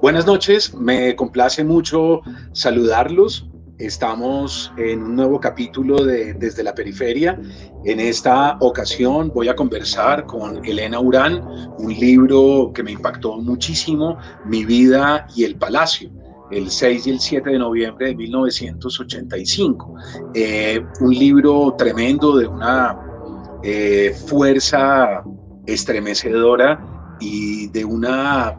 Buenas noches, me complace mucho saludarlos. Estamos en un nuevo capítulo de Desde la Periferia. En esta ocasión voy a conversar con Elena Urán, un libro que me impactó muchísimo, Mi vida y el Palacio el 6 y el 7 de noviembre de 1985. Eh, un libro tremendo de una eh, fuerza estremecedora y de una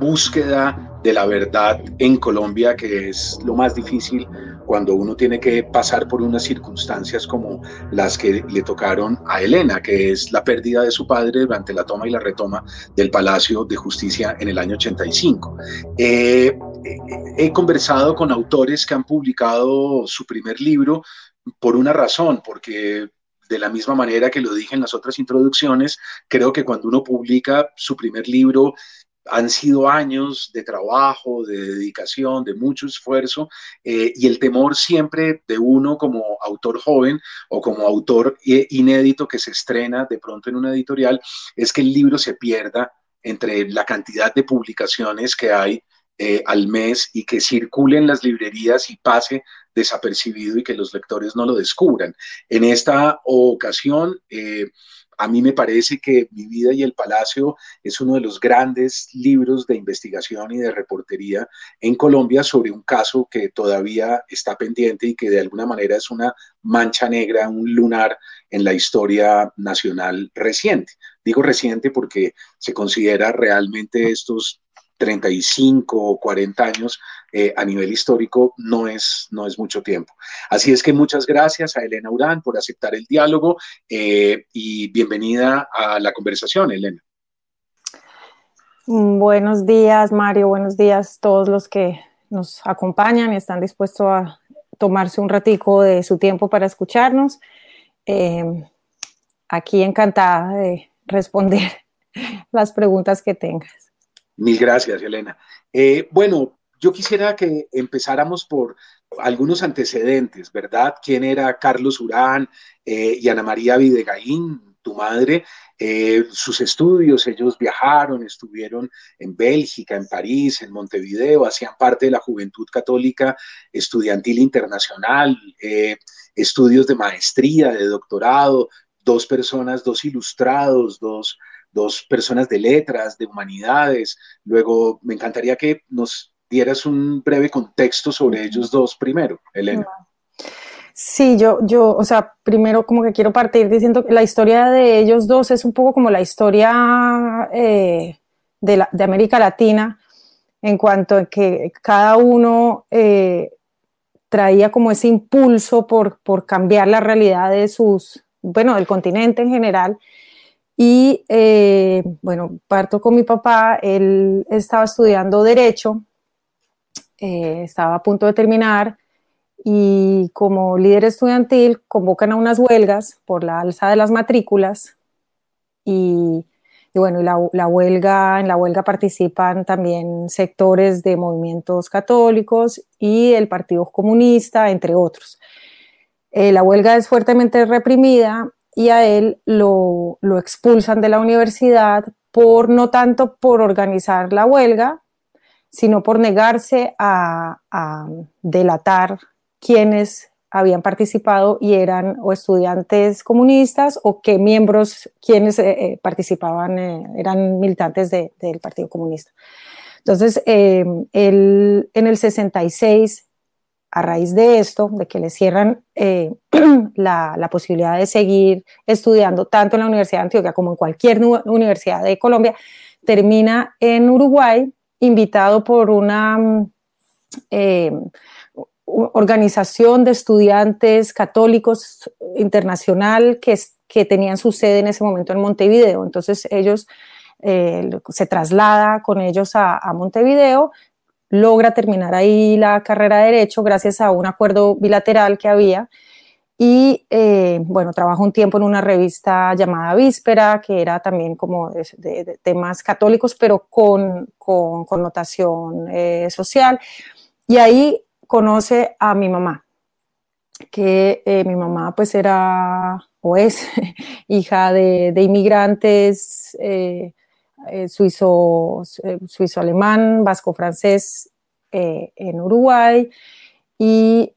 búsqueda de la verdad en Colombia, que es lo más difícil cuando uno tiene que pasar por unas circunstancias como las que le tocaron a Elena, que es la pérdida de su padre durante la toma y la retoma del Palacio de Justicia en el año 85. Eh, he conversado con autores que han publicado su primer libro por una razón, porque de la misma manera que lo dije en las otras introducciones, creo que cuando uno publica su primer libro han sido años de trabajo, de dedicación, de mucho esfuerzo eh, y el temor siempre de uno como autor joven o como autor eh, inédito que se estrena de pronto en una editorial es que el libro se pierda entre la cantidad de publicaciones que hay eh, al mes y que circule en las librerías y pase desapercibido y que los lectores no lo descubran. En esta ocasión, a mí me parece que Mi vida y el Palacio es uno de los grandes libros de investigación y de reportería en Colombia sobre un caso que todavía está pendiente y que de alguna manera es una mancha negra, un lunar en la historia nacional reciente. Digo reciente porque se considera realmente estos 35 o 40 años eh, a nivel histórico no es, no es mucho tiempo. Así es que muchas gracias a Elena Urán por aceptar el diálogo eh, y bienvenida a la conversación, Elena. Buenos días, Mario. Buenos días a todos los que nos acompañan y están dispuestos a tomarse un ratico de su tiempo para escucharnos. Eh, aquí encantada de responder las preguntas que tengas. Mil gracias, Elena. Eh, bueno, yo quisiera que empezáramos por algunos antecedentes, ¿verdad? ¿Quién era Carlos Urán eh, y Ana María Videgaín, tu madre? Eh, sus estudios, ellos viajaron, estuvieron en Bélgica, en París, en Montevideo, hacían parte de la Juventud Católica Estudiantil Internacional, estudios de maestría, de doctorado, dos personas, dos ilustrados, dos dos personas de letras, de humanidades. Luego, me encantaría que nos dieras un breve contexto sobre ellos dos primero, Elena. Sí, yo, yo, o sea, primero como que quiero partir diciendo que la historia de ellos dos es un poco como la historia eh, de, la, de, América Latina, en cuanto a que cada uno eh, traía como ese impulso por, por cambiar la realidad de sus, bueno, del continente en general, y eh, bueno, parto con mi papá, él estaba estudiando derecho, eh, estaba a punto de terminar y como líder estudiantil convocan a unas huelgas por la alza de las matrículas y, bueno, la, huelga, en la huelga participan también sectores de movimientos católicos y el Partido Comunista, entre otros. Eh, la huelga es fuertemente reprimida y a él lo, expulsan de la universidad por no tanto por organizar la huelga, sino por negarse a, delatar quienes habían participado y eran o estudiantes comunistas o que miembros quienes eh, eh, participaban eh, eran militantes del Partido Comunista. Entonces, él en el 66 a raíz de esto, de que le cierran eh, la, posibilidad de seguir estudiando tanto en la Universidad de Antioquia como en cualquier universidad de Colombia, termina en Uruguay, invitado por una eh, organización de estudiantes católicos internacional que, tenían su sede en ese momento en Montevideo. Entonces ellos eh, se traslada con ellos a Montevideo, logra terminar ahí la carrera de Derecho gracias a un acuerdo bilateral que había. Y eh, bueno, trabajó un tiempo en una revista llamada Víspera, que era también como de, temas católicos, pero con, con connotación eh, social. Y ahí conoce a mi mamá, que eh, mi mamá pues era o es hija de, inmigrantes eh, eh, suizo, suizo-alemán, vasco-francés en Uruguay y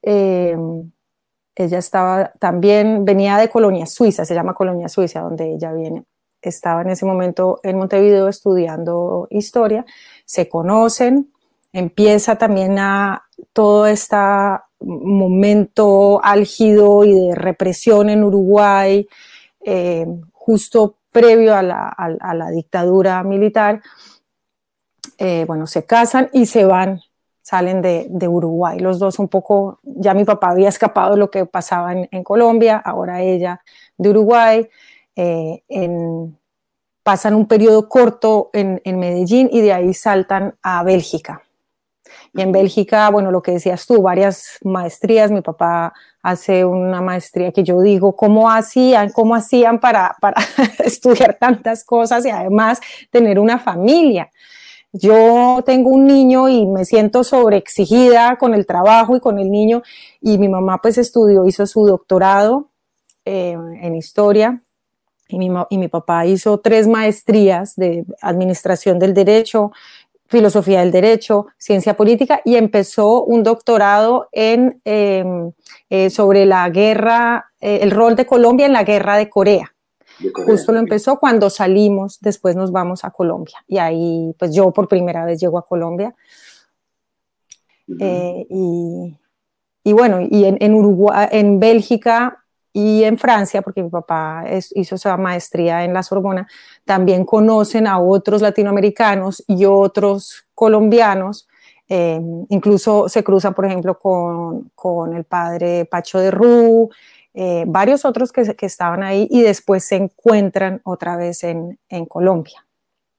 ella estaba también, venía de Colonia Suiza, se llama Colonia Suiza, donde ella viene. Estaba en ese momento en Montevideo estudiando historia, se conocen, empieza también a todo este momento álgido y de represión en Uruguay, eh, justo previo a la, dictadura militar. Eh, bueno, se casan y se van, salen de, Uruguay. Los dos un poco, ya mi papá había escapado de lo que pasaba en, Colombia, ahora ella de Uruguay. Eh, pasan un periodo corto en, en Medellín y de ahí saltan a Bélgica y en Bélgica, bueno, lo que decías tú, varias maestrías. Mi papá hace una maestría que yo digo, ¿cómo hacían? ¿Cómo hacían para, para estudiar tantas cosas y además tener una familia? Yo tengo un niño y me siento sobreexigida con el trabajo y con el niño y mi mamá pues estudió, hizo su doctorado eh, en historia y mi, y mi papá hizo tres maestrías de administración del derecho, filosofía del derecho, ciencia política y empezó un doctorado en, em, eh, sobre la guerra, eh, el rol de Colombia en la guerra de Corea. Justo lo empezó cuando salimos, después nos vamos a Colombia y ahí pues yo por primera vez llego a Colombia. Eh, y, y, bueno, y en, en, Uruguay, en Bélgica y en Francia, porque mi papá hizo esa maestría en la Sorbona, también conocen a otros latinoamericanos y otros colombianos. Eh, incluso se cruzan, por ejemplo, con, con el padre Pacho de Rú, eh, varios otros que, que, estaban ahí y después se encuentran otra vez en, en Colombia.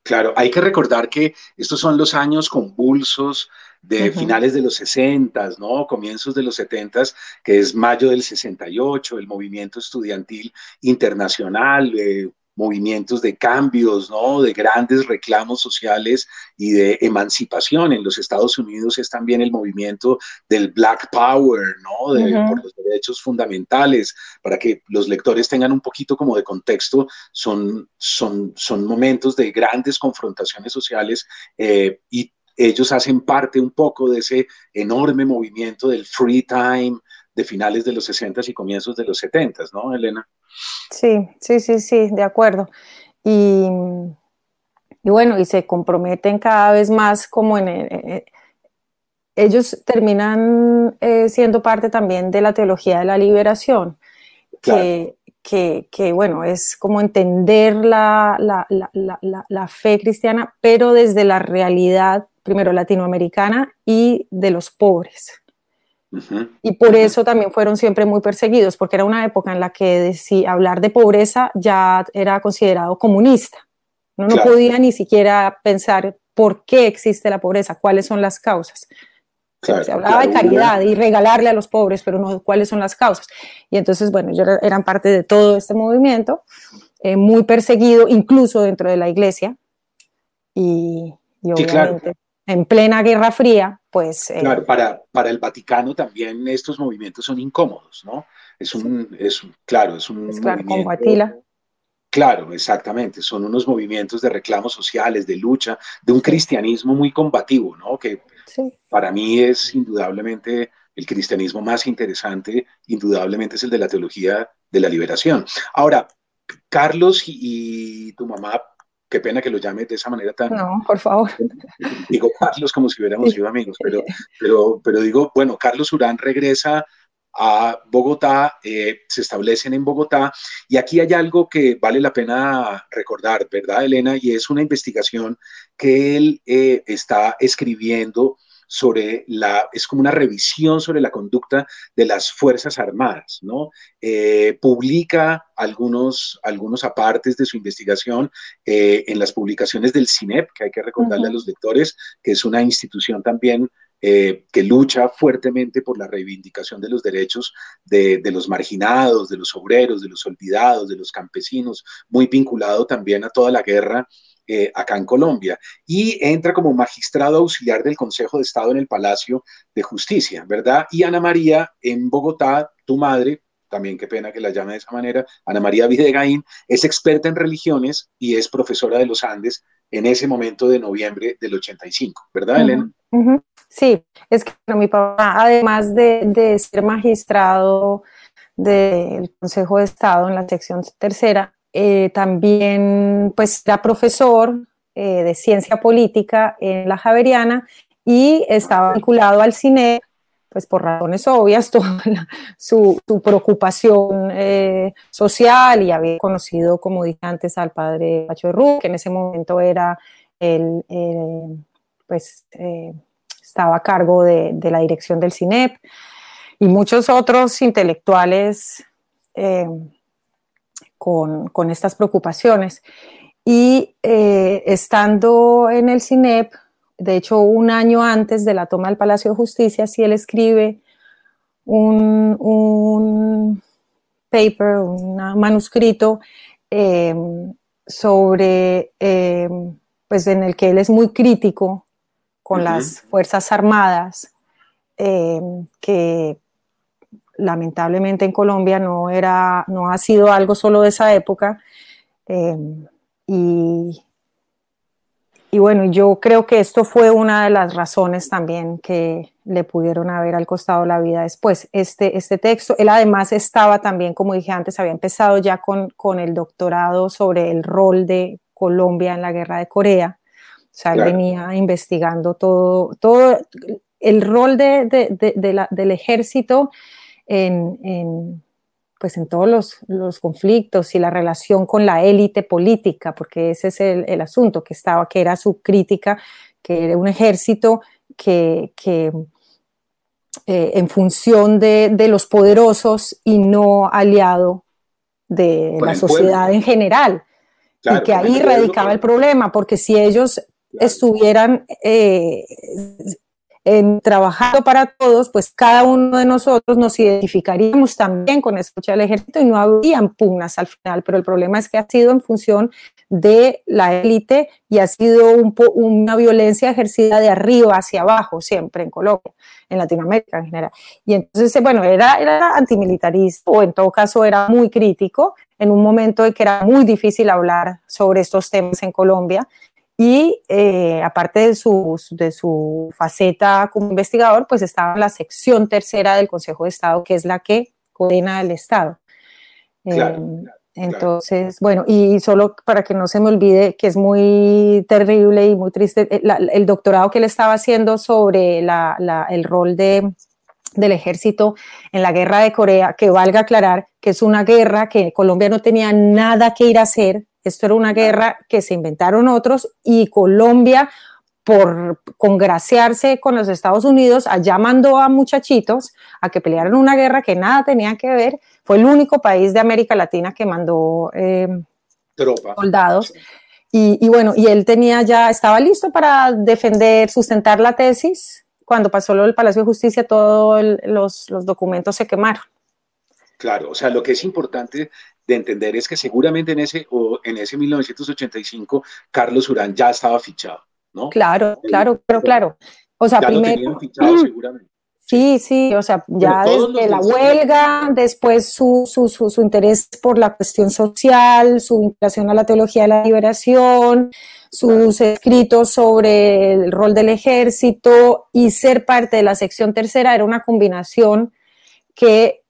Claro, hay que recordar que estos son los años convulsos de finales de los 60, ¿no? Comienzos de los 70, que es mayo del 68, el movimiento estudiantil internacional, eh, movimientos de cambios, ¿no? De grandes reclamos sociales y de emancipación. En los Estados Unidos es también el movimiento del Black Power, ¿no? De, Por los derechos fundamentales. Para que los lectores tengan un poquito como de contexto, son, son, son momentos de grandes confrontaciones sociales eh, y ellos hacen parte un poco de ese enorme movimiento del free time de finales de los 60 y comienzos de los 70, ¿no, Elena? Sí, sí, sí, sí, de acuerdo. Y, bueno, y se comprometen cada vez más como en... Eh, eh, ellos terminan eh, siendo parte también de la teología de la liberación, que, que, bueno, es como entender la, la, la, la, fe cristiana, pero desde la realidad primero latinoamericana y de los pobres. Y por eso también fueron siempre muy perseguidos, porque era una época en la que hablar de pobreza ya era considerado comunista. No, no podía ni siquiera pensar por qué existe la pobreza, cuáles son las causas. se hablaba de caridad y regalarle a los pobres, pero no cuáles son las causas. Y entonces, bueno, ellos eran parte de todo este movimiento, eh, muy perseguido, incluso dentro de la iglesia. Y, obviamente en plena Guerra Fría, pues... Eh, claro, para, para el Vaticano también estos movimientos son incómodos, ¿no? Es un, es, claro, es un... claro, movimiento, Claro, exactamente. Son unos movimientos de reclamos sociales, de lucha, de un cristianismo muy combativo, ¿no? Que para mí es indudablemente el cristianismo más interesante, indudablemente es el de la teología de la liberación. Ahora, Carlos y tu mamá qué pena que lo llames de esa manera tan... No, por favor. Digo Carlos como si hubiéramos sido amigos, pero, pero, pero digo, bueno, Carlos Urán regresa a Bogotá, eh, se establecen en Bogotá y aquí hay algo que vale la pena recordar, ¿verdad, Elena? Y es una investigación que él eh, está escribiendo sobre la, es como una revisión sobre la conducta de las Fuerzas Armadas, ¿no? Eh, publica algunos, algunos apartes de su investigación eh, en las publicaciones del CINEP, que hay que recordarle a los lectores, que es una institución también eh, que lucha fuertemente por la reivindicación de los derechos de, de, los marginados, de los obreros, de los olvidados, de los campesinos, muy vinculado también a toda la guerra eh, acá en Colombia y entra como magistrado auxiliar del Consejo de Estado en el Palacio de Justicia, ¿verdad? Y Ana María en Bogotá, tu madre, también qué pena que la llame de esa manera, Ana María Videgaín, es experta en religiones y es profesora de los Andes en ese momento de noviembre del 85, ¿verdad, Elena? Sí, es que mi papá, además de, ser magistrado del Consejo de Estado en la sección tercera, eh, también pues era profesor eh, de ciencia política en la Javeriana y estaba vinculado al cine pues por razones obvias, toda su, preocupación eh, social y había conocido, como dije antes, al padre Pacho Ru, que en ese momento era el, pues, estaba a cargo de, la dirección del CINEP y muchos otros intelectuales con, con, estas preocupaciones. Y estando en el CINEP, de hecho, un año antes de la toma del Palacio de Justicia, si él escribe un, paper, un manuscrito eh, sobre, eh, pues en el que él es muy crítico con las Fuerzas Armadas, eh, que lamentablemente en Colombia no, era, no ha sido algo solo de esa época. y y bueno, yo creo que esto fue una de las razones también que le pudieron haber al costado la vida después. Este, este texto, él además estaba también, como dije antes, había empezado ya con, con el doctorado sobre el rol de Colombia en la guerra de Corea. O sea, él venía investigando todo, todo el rol de, de, de, la, del ejército en, en pues en todos los, los, conflictos y la relación con la élite política, porque ese es el, el, asunto que estaba, que era su crítica, que era un ejército que, que eh, en función de, de, los poderosos y no aliado de la sociedad en general. y que ahí radicaba el problema, porque si ellos estuvieran eh, en trabajando para todos, pues cada uno de nosotros nos identificaríamos también con escucha del ejército y no habrían pugnas al final, pero el problema es que ha sido en función de la élite y ha sido un una violencia ejercida de arriba hacia abajo siempre en Colombia, en Latinoamérica en general. Y entonces, bueno, era, era antimilitarista o en todo caso era muy crítico en un momento en que era muy difícil hablar sobre estos temas en Colombia y eh, aparte de su, de su faceta como investigador, pues estaba en la sección tercera del Consejo de Estado, que es la que coordina el Estado. Eh, entonces, bueno, y solo para que no se me olvide que es muy terrible y muy triste, eh, el doctorado que él estaba haciendo sobre la, la, el rol de, del ejército en la guerra de Corea, que valga aclarar que es una guerra que Colombia no tenía nada que ir a hacer, esto era una guerra que se inventaron otros y Colombia, por congraciarse con los Estados Unidos, allá mandó a muchachitos a que pelearan una guerra que nada tenía que ver. Fue el único país de América Latina que mandó eh, soldados. Y, bueno, y él tenía ya, estaba listo para defender, sustentar la tesis. Cuando pasó lo del Palacio de Justicia, todos los, los documentos se quemaron. Claro, o sea, lo que es importante de entender es que seguramente en ese, o en ese 1985 Carlos Urán ya estaba fichado, ¿no? Claro, claro, pero claro. O sea, primero... fichado seguramente. Sí, sí, o sea, ya desde la huelga, después su, su, su, interés por la cuestión social, su vinculación a la teología de la liberación, sus escritos sobre el rol del ejército y ser parte de la sección tercera era una combinación que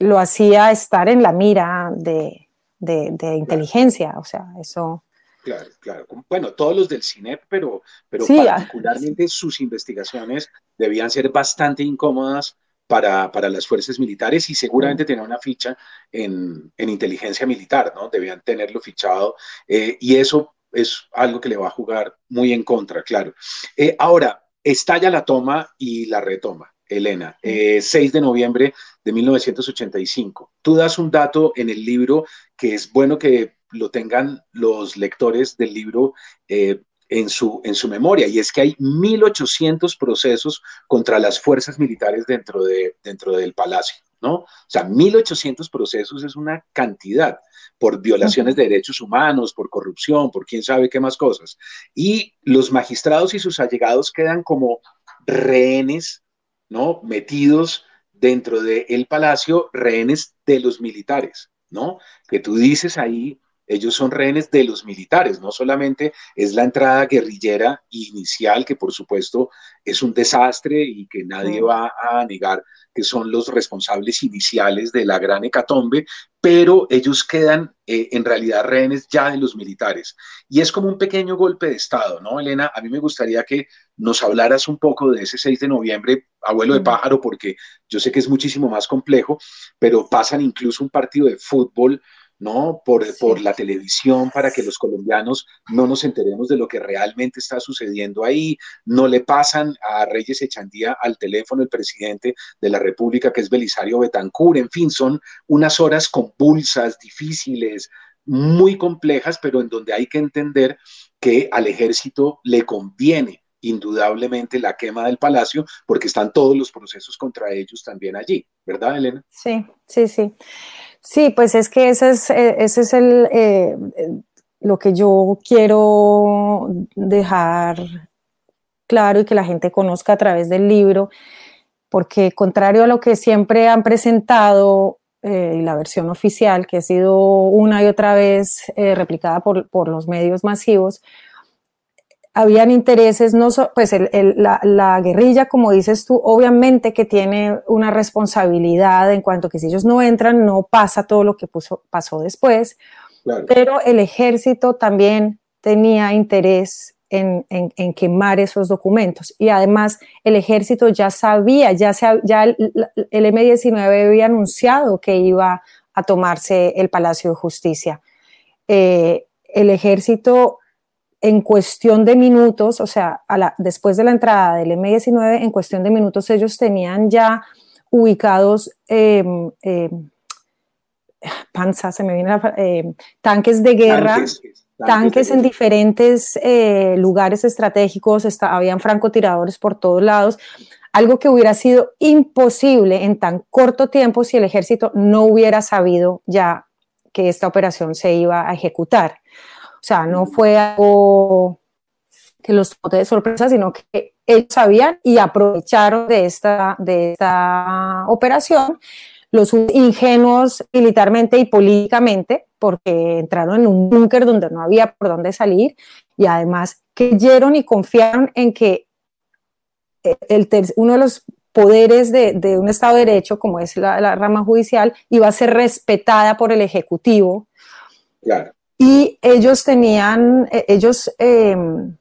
lo hacía estar en la mira de, inteligencia, o sea, eso... Claro, claro. Bueno, todos los del CINEP, pero, pero ah, particularmente sus investigaciones debían ser bastante incómodas para, las fuerzas militares y seguramente tener una ficha en, inteligencia militar, ¿no? Debían tenerlo fichado eh, y eso es algo que le va a jugar muy en contra, claro. Eh, ahora, estalla la toma y la retoma. Elena, 6 eh, de noviembre de 1985. Tú das un dato en el libro que es bueno que lo tengan los lectores del libro eh, en, su, en su memoria, y es que hay 1.800 procesos contra las fuerzas militares dentro, de, dentro del palacio. ¿no? O sea, 1.800 procesos es una cantidad por violaciones de derechos humanos, por corrupción, por quién sabe qué más cosas. Y los magistrados y sus allegados quedan como rehenes, ¿no? Metidos dentro del palacio, rehenes de los militares, ¿no? Que tú dices ahí, ellos son rehenes de los militares, no solamente es la entrada guerrillera inicial, que por supuesto es un desastre y que nadie va a negar que son los responsables iniciales de la gran hecatombe, pero ellos quedan eh, en realidad rehenes ya de los militares. Y es como un pequeño golpe de Estado, ¿no, Elena? A mí me gustaría que nos hablaras un poco de ese 6 de noviembre, abuelo de pájaro, porque yo sé que es muchísimo más complejo, pero pasan incluso un partido de fútbol ¿no? Por, por, la televisión para que los colombianos no nos enteremos de lo que realmente está sucediendo ahí. No le pasan a Reyes Echandía al teléfono el presidente de la República, que es Belisario Betancur. En fin, son unas horas convulsas, difíciles, muy complejas, pero en donde hay que entender que al ejército le conviene indudablemente la quema del palacio, porque están todos los procesos contra ellos también allí, ¿verdad, Elena? Sí, sí, sí. Sí, pues es que ese es, eh, ese es el, eh, lo que yo quiero dejar claro y que la gente conozca a través del libro, porque contrario a lo que siempre han presentado, eh, la versión oficial, que ha sido una y otra vez replicada por, por los medios masivos, habían intereses, no pues la, guerrilla, como dices tú, obviamente que tiene una responsabilidad en cuanto que si ellos no entran, no pasa todo lo que pasó después, pero el ejército también tenía interés en, quemar esos documentos. Y además el ejército ya sabía, ya, ya el, M-19 había anunciado que iba a tomarse el Palacio de Justicia. Eh, el ejército en cuestión de minutos, o sea, después de la entrada del M19, en cuestión de minutos ellos tenían ya ubicados em, em, panza, se me viene em, tanques de guerra, tanques, en diferentes eh, lugares estratégicos, habían francotiradores por todos lados, algo que hubiera sido imposible en tan corto tiempo si el ejército no hubiera sabido ya que esta operación se iba a ejecutar. Sea, no fue algo que los tomó de sorpresa, sino que ellos sabían y aprovecharon de esta, de esta operación los ingenuos militarmente y políticamente, porque entraron en un búnker donde no había por dónde salir y además creyeron y confiaron en que el, uno de los poderes de, un Estado de Derecho, como es la, la, rama judicial, iba a ser respetada por el Ejecutivo. Claro. Y ellos tenían, eh, ellos em,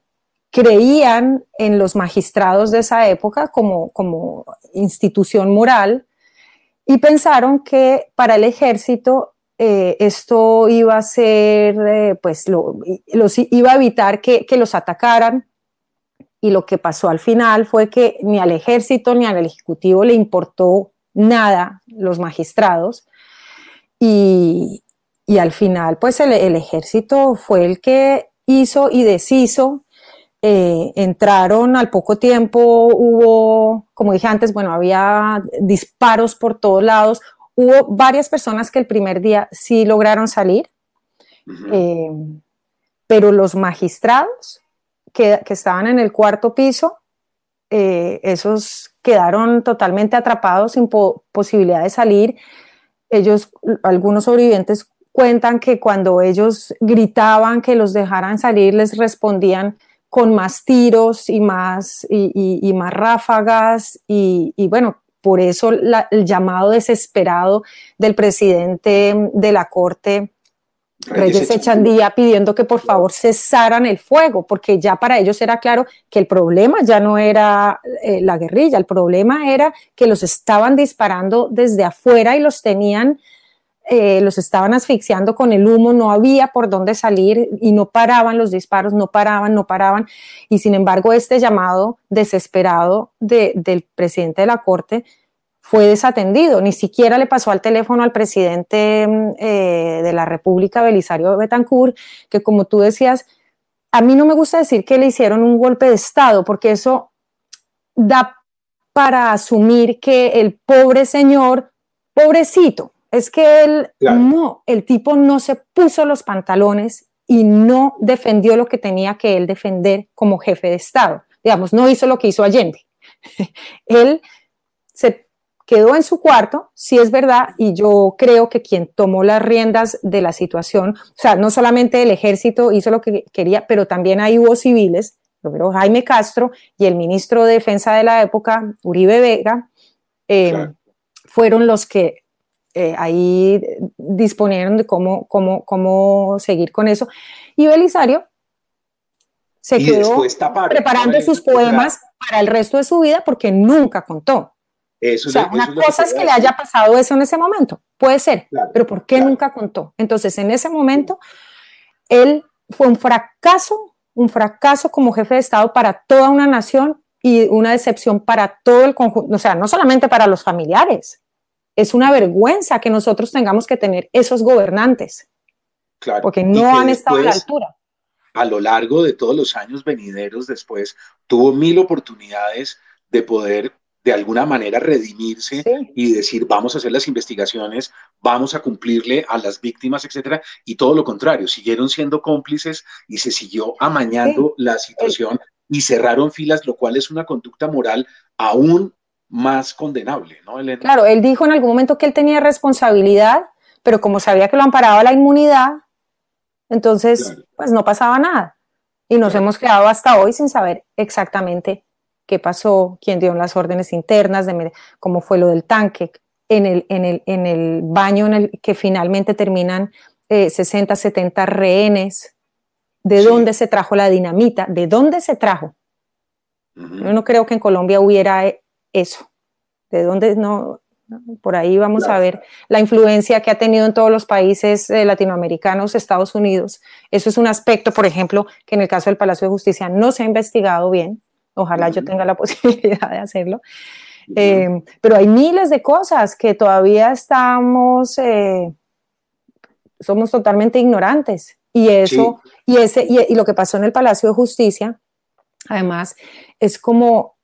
creían en los magistrados de esa época como, como institución moral y pensaron que para el ejército eh, esto iba a ser, eh, pues, iba a evitar que, que, los atacaran. Y lo que pasó al final fue que ni al ejército ni al ejecutivo le importó nada los magistrados. Y, y al final, pues el, ejército fue el que hizo y deshizo. Eh, entraron al poco tiempo, hubo, como dije antes, bueno, había disparos por todos lados. Hubo varias personas que el primer día sí lograron salir, eh, pero los magistrados que, estaban en el cuarto piso, eh, esos quedaron totalmente atrapados sin posibilidad de salir. Ellos, algunos sobrevivientes cuentan que cuando ellos gritaban que los dejaran salir, les respondían con más tiros y más, y, más ráfagas y, bueno, por eso el llamado desesperado del presidente de la Corte, Reyes Echandía, pidiendo que por favor cesaran el fuego, porque ya para ellos era claro que el problema ya no era eh, la guerrilla, el problema era que los estaban disparando desde afuera y los tenían eh, los estaban asfixiando con el humo, no había por dónde salir y no paraban los disparos, no paraban, no paraban. Y sin embargo, este llamado desesperado del presidente de la Corte fue desatendido, ni siquiera le pasó al teléfono al presidente mm, eh, de la República, Belisario Betancourt, que como tú decías, a mí no me gusta decir que le hicieron un golpe de Estado, porque eso da para asumir que el pobre señor pobrecito, es que él no, el tipo no se puso los pantalones y no defendió lo que tenía que él defender como jefe de Estado. Digamos, no hizo lo que hizo Allende. él se quedó en su cuarto, sí es verdad, y yo creo que quien tomó las riendas de la situación, o sea, no solamente el ejército hizo lo que quería, pero también ahí hubo civiles, lo Jaime Castro y el ministro de Defensa de la época, Uribe Vega, eh, fueron los que eh, ahí disponieron de cómo, cómo, cómo seguir con eso. Y Belisario se quedó preparando sus poemas para el resto de su vida porque nunca contó. Eso o sea, una cosa es que le haya pasado eso en ese momento, puede ser, pero ¿por qué nunca contó? Entonces, en ese momento, él fue un fracaso, un fracaso como jefe de Estado para toda una nación y una decepción para todo el conjunto, o sea, no solamente para los familiares, es una vergüenza que nosotros tengamos que tener esos gobernantes. Claro. Porque no han estado a la altura. A lo largo de todos los años venideros después, tuvo mil oportunidades de poder de alguna manera redimirse y decir, vamos a hacer las investigaciones, vamos a cumplirle a las víctimas, etcétera, y todo lo contrario, siguieron siendo cómplices y se siguió amañando la situación y cerraron filas, lo cual es una conducta moral aún más condenable, ¿no, Elena? Claro, él dijo en algún momento que él tenía responsabilidad, pero como sabía que lo amparaba la inmunidad, entonces pues no pasaba nada. Y nos hemos quedado hasta hoy sin saber exactamente qué pasó, quién dio las órdenes internas, de, cómo fue lo del tanque, en el, en el, en el baño en el que finalmente terminan 60, eh, 70 rehenes, de dónde se trajo la dinamita, de dónde se trajo. Yo no creo que en Colombia hubiera eh, eso. ¿De dónde no? Por ahí vamos a ver la influencia que ha tenido en todos los países eh, latinoamericanos, Estados Unidos. Eso es un aspecto, por ejemplo, que en el caso del Palacio de Justicia no se ha investigado bien. Ojalá yo tenga la posibilidad de hacerlo. Eh, pero hay miles de cosas que todavía estamos, eh, somos totalmente ignorantes. Y eso, y, ese, y, lo que pasó en el Palacio de Justicia, además, es como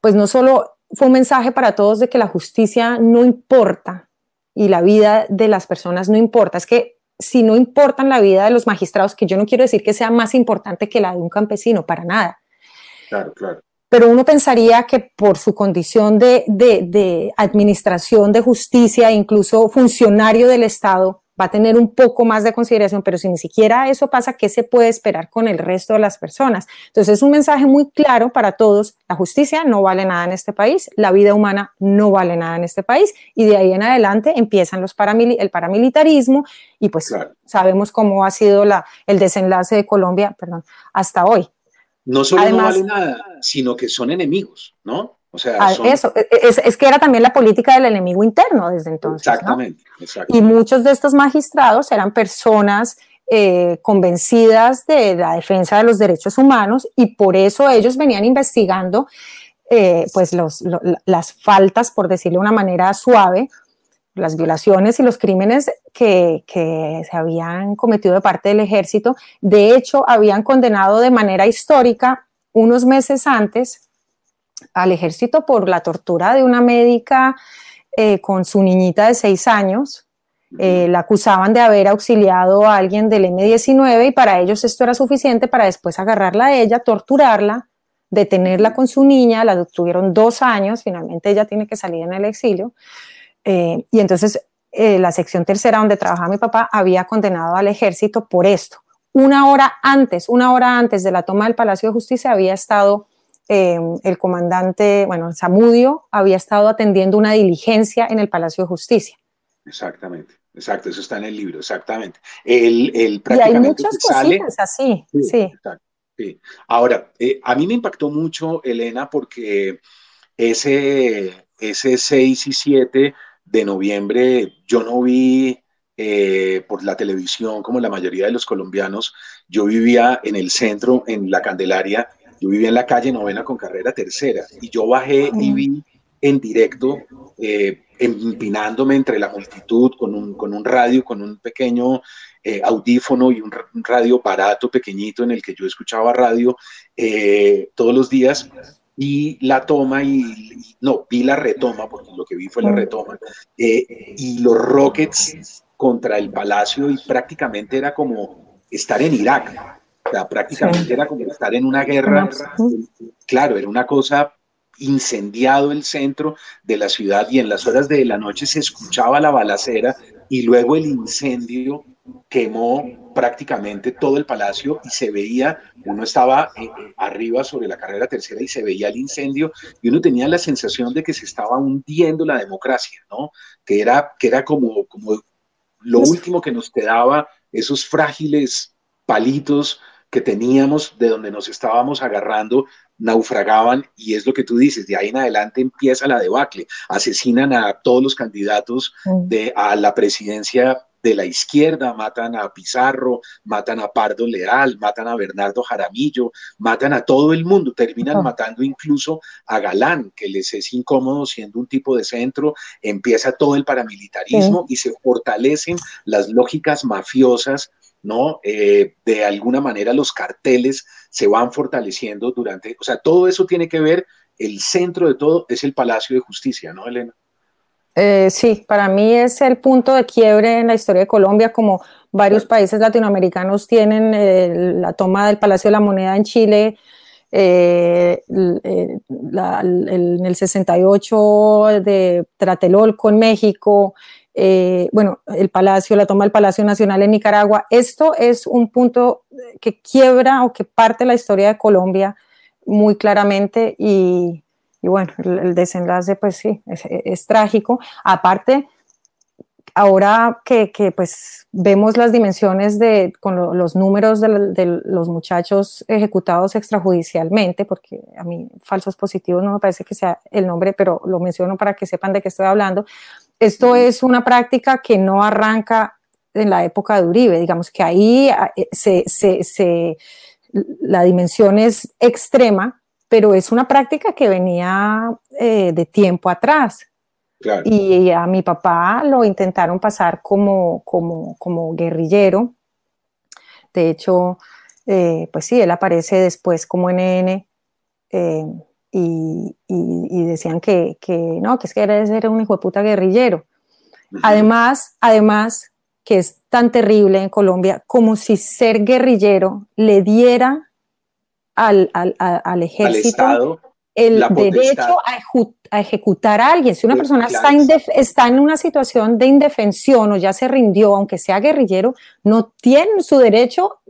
pues no solo fue un mensaje para todos de que la justicia no importa y la vida de las personas no importa, es que si no importan la vida de los magistrados, que yo no quiero decir que sea más importante que la de un campesino, para nada. Claro, claro. Pero uno pensaría que por su condición de, de, de administración de justicia, incluso funcionario del Estado, va a tener un poco más de consideración, pero si ni siquiera eso pasa, ¿qué se puede esperar con el resto de las personas? Entonces es un mensaje muy claro para todos, la justicia no vale nada en este país, la vida humana no vale nada en este país y de ahí en adelante empiezan los el paramilitarismo y pues sabemos cómo ha sido la, el desenlace de Colombia, perdón, hasta hoy. No solo no vale nada, sino que son enemigos, ¿no? O sea, ah, eso, e, e, es, que era también la política del enemigo interno desde entonces. Exactamente, Y muchos de estos magistrados eran personas eh, convencidas de la defensa de los derechos humanos y por eso ellos venían investigando eh, pues los, las faltas, por decirlo de una manera suave, las violaciones y los crímenes que, que, se habían cometido de parte del ejército. De hecho, habían condenado de manera histórica unos meses antes al ejército por la tortura de una médica eh, con su niñita de seis años. Eh, la acusaban de haber auxiliado a alguien del M19 y para ellos esto era suficiente para después agarrarla a ella, torturarla, detenerla con su niña, la tuvieron dos años, finalmente ella tiene que salir en el exilio. Eh, y entonces la sección tercera donde trabajaba mi papá había condenado al ejército por esto. Una hora antes, una hora antes de la toma del Palacio de Justicia había estado Em, el comandante, bueno, Zamudio había estado atendiendo una diligencia en el Palacio de Justicia. Exactamente, exacto, eso está en el libro, exactamente. El, el y hay muchas cositas así, sí. sí. Ahora, eh, a mí me impactó mucho, Elena, porque ese, ese 6 y 7 de noviembre yo no vi eh, por la televisión como la mayoría de los colombianos. Yo vivía en el centro, en la Candelaria, yo vivía en la calle novena con carrera tercera y yo bajé y vi en directo, eh, empinándome entre la multitud con un, con un radio, con un pequeño eh, audífono y un, radio barato, pequeñito, en el que yo escuchaba radio eh, todos los días. vi la toma y, no, vi la retoma, porque lo que vi fue la retoma, eh, y los rockets contra el palacio y prácticamente era como estar en Irak. O sea, prácticamente era como estar en una guerra. Claro, era una cosa incendiado el centro de la ciudad y en las horas de la noche se escuchaba la balacera y luego el incendio quemó prácticamente todo el palacio y se veía, uno estaba eh, eh, arriba sobre la carrera tercera y se veía el incendio y uno tenía la sensación de que se estaba hundiendo la democracia, ¿no? Que era, que era como, como lo último que nos quedaba, esos frágiles palitos que teníamos de donde nos estábamos agarrando naufragaban y es lo que tú dices, de ahí en adelante empieza la debacle, asesinan a todos los candidatos mm. de, a la presidencia de la izquierda, matan a Pizarro, matan a Pardo Leal, matan a Bernardo Jaramillo, matan a todo el mundo, terminan matando incluso a Galán, que les es incómodo siendo un tipo de centro, empieza todo el paramilitarismo y se fortalecen las lógicas mafiosas ¿no? Eh, de alguna manera los carteles se van fortaleciendo durante, o sea, todo eso tiene que ver, el centro de todo es el Palacio de Justicia, ¿no, Elena? Eh, sí, para mí es el punto de quiebre en la historia de Colombia, como varios países latinoamericanos tienen eh, la toma del Palacio de la Moneda en Chile, en el 68 de Tratelolco en México, eh, bueno, el Palacio, la toma del Palacio Nacional en Nicaragua. Esto es un punto que quiebra o que parte la historia de Colombia muy claramente y, bueno, el, desenlace pues sí, es, trágico. Aparte, ahora que, pues vemos las dimensiones de, con los números de, de, los muchachos ejecutados extrajudicialmente, porque a mí falsos positivos no me parece que sea el nombre, pero lo menciono para que sepan de qué estoy hablando, esto es una práctica que no arranca en la época de Uribe, digamos que ahí ah, eh, se, la dimensión es extrema, pero es una práctica que venía eh, de tiempo atrás. Y a mi papá lo intentaron pasar como, como, guerrillero. De hecho, eh, pues sí, él aparece después como NN y, decían que, no, que es que era ser un hijo de puta guerrillero. Además, además, que es tan terrible en Colombia, como si ser guerrillero le diera al, ejército el derecho a, ejecutar a alguien. Si una persona está, está, en una situación de indefensión o ya se rindió, aunque sea guerrillero, no tiene su derecho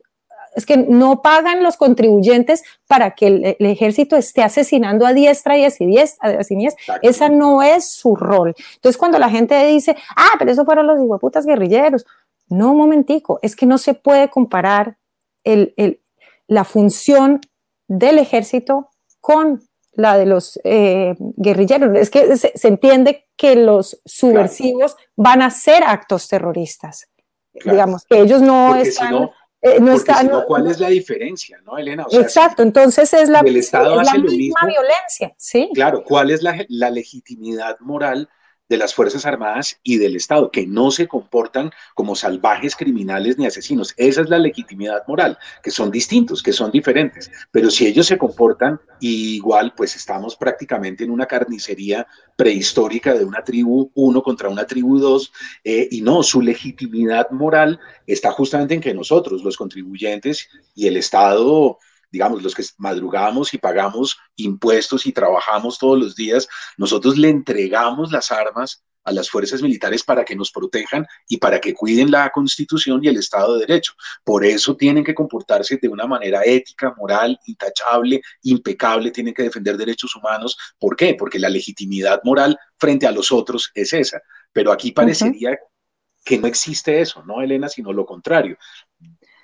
es que no pagan los contribuyentes para que el, ejército esté asesinando a diestra y a siniestra. Esa no es su rol. Entonces, cuando la gente dice, ah, pero eso fueron los putas guerrilleros, no, un momentico, es que no se puede comparar la función del ejército con la de los eh, guerrilleros. Es que se, entiende que los subversivos van a hacer actos terroristas. Digamos, que ellos no están... Eh, no ¿Cuál es la diferencia, no, Elena? Exacto, entonces es la, misma violencia, ¿sí? Claro, ¿cuál es la, la legitimidad moral de las Fuerzas Armadas y del Estado, que no se comportan como salvajes criminales ni asesinos. Esa es la legitimidad moral, que son distintos, que son diferentes. Pero si ellos se comportan igual, pues estamos prácticamente en una carnicería prehistórica de una tribu uno contra una tribu dos, eh, y no, su legitimidad moral está justamente en que nosotros, los contribuyentes y el Estado, digamos, los que madrugamos y pagamos impuestos y trabajamos todos los días, nosotros le entregamos las armas a las fuerzas militares para que nos protejan y para que cuiden la constitución y el Estado de Derecho. Por eso tienen que comportarse de una manera ética, moral, intachable, impecable, tienen que defender derechos humanos. ¿Por qué? Porque la legitimidad moral frente a los otros es esa. Pero aquí parecería que no existe eso, ¿no, Elena? Sino lo contrario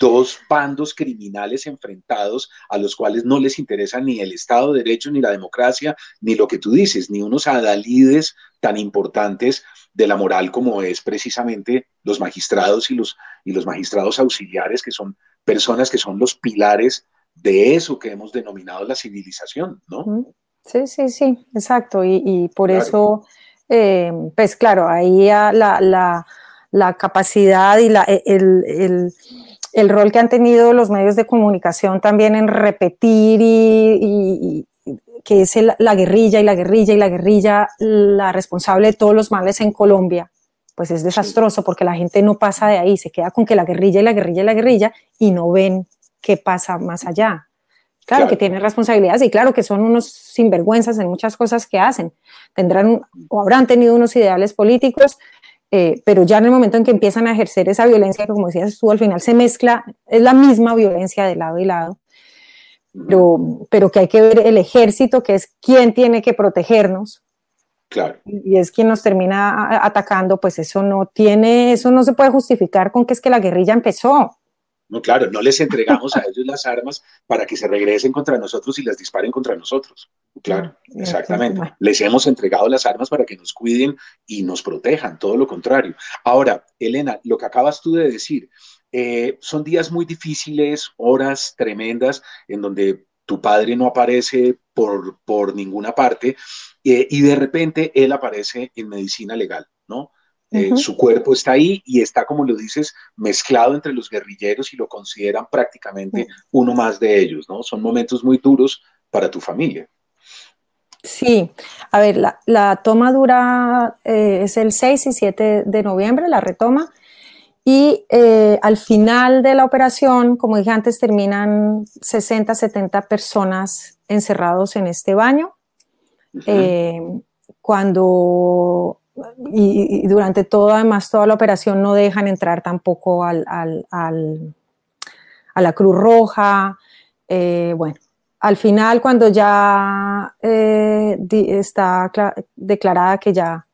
dos bandos criminales enfrentados a los cuales no les interesa ni el Estado de Derecho, ni la democracia, ni lo que tú dices, ni unos adalides tan importantes de la moral como es precisamente los magistrados y los, y los magistrados auxiliares, que son personas que son los pilares de eso que hemos denominado la civilización, ¿no? Sí, sí, sí, exacto. Y, por eso, eh, pues claro, ahí la, la, capacidad y la, el el rol que han tenido los medios de comunicación también en repetir y, que es la guerrilla y la guerrilla y la guerrilla la responsable de todos los males en Colombia, pues es desastroso porque la gente no pasa de ahí, se queda con que la guerrilla y la guerrilla y la guerrilla y no ven qué pasa más allá. Claro, que tienen responsabilidades y claro que son unos sinvergüenzas en muchas cosas que hacen. Tendrán o habrán tenido unos ideales políticos, eh, pero ya en el momento en que empiezan a ejercer esa violencia, que como decías tú, al final se mezcla, es la misma violencia de lado y lado, pero, pero que hay que ver el ejército, que es quien tiene que protegernos, Claro. y es quien nos termina atacando, pues eso no tiene, eso no se puede justificar con que es que la guerrilla empezó. No, claro, no les entregamos a ellos las armas para que se regresen contra nosotros y las disparen contra nosotros. Claro, exactamente. Les hemos entregado las armas para que nos cuiden y nos protejan, todo lo contrario. Ahora, Elena, lo que acabas tú de decir, eh, son días muy difíciles, horas tremendas en donde tu padre no aparece por, por ninguna parte eh, y de repente él aparece en medicina legal, ¿no? Eh, su cuerpo está ahí y está, como lo dices, mezclado entre los guerrilleros y lo consideran prácticamente uno más de ellos, ¿no? Son momentos muy duros para tu familia. Sí, a ver, la, toma dura, eh, es el 6 y 7 de noviembre, la retoma, y eh, al final de la operación, como dije antes, terminan 60, 70 personas encerrados en este baño. cuando y, durante todo, además, toda la operación no dejan entrar tampoco al, al, a la Cruz Roja. Eh, bueno, al final, cuando ya eh, está declarada que ya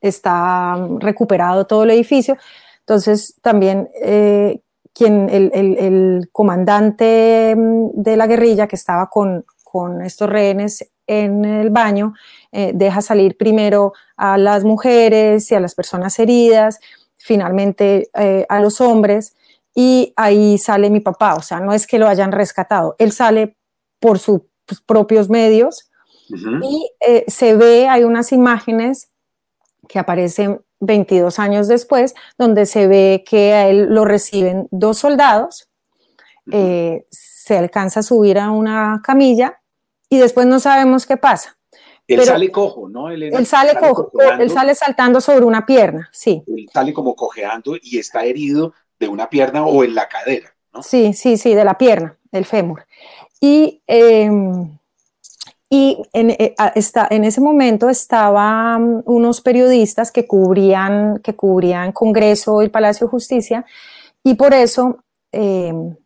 está recuperado todo el edificio, entonces también eh, quien, el, el, el, comandante de la guerrilla que estaba con, con estos rehenes en el baño, eh, deja salir primero a las mujeres y a las personas heridas, finalmente eh, a los hombres, y ahí sale mi papá, o sea, no es que lo hayan rescatado, él sale por sus propios medios y eh, se ve, hay unas imágenes que aparecen 22 años después, donde se ve que a él lo reciben dos soldados, se alcanza a subir a una camilla y después no sabemos qué pasa. Él sale cojo, ¿no? él sale, cojo, él sale saltando sobre una pierna, sí. Él sale como cojeando y está herido de una pierna o en la cadera, ¿no? Sí, sí, sí, de la pierna, del fémur. Y, em, y en, eh, está, en ese momento estaban unos periodistas que cubrían, que cubrían Congreso y Palacio de Justicia, y por eso em,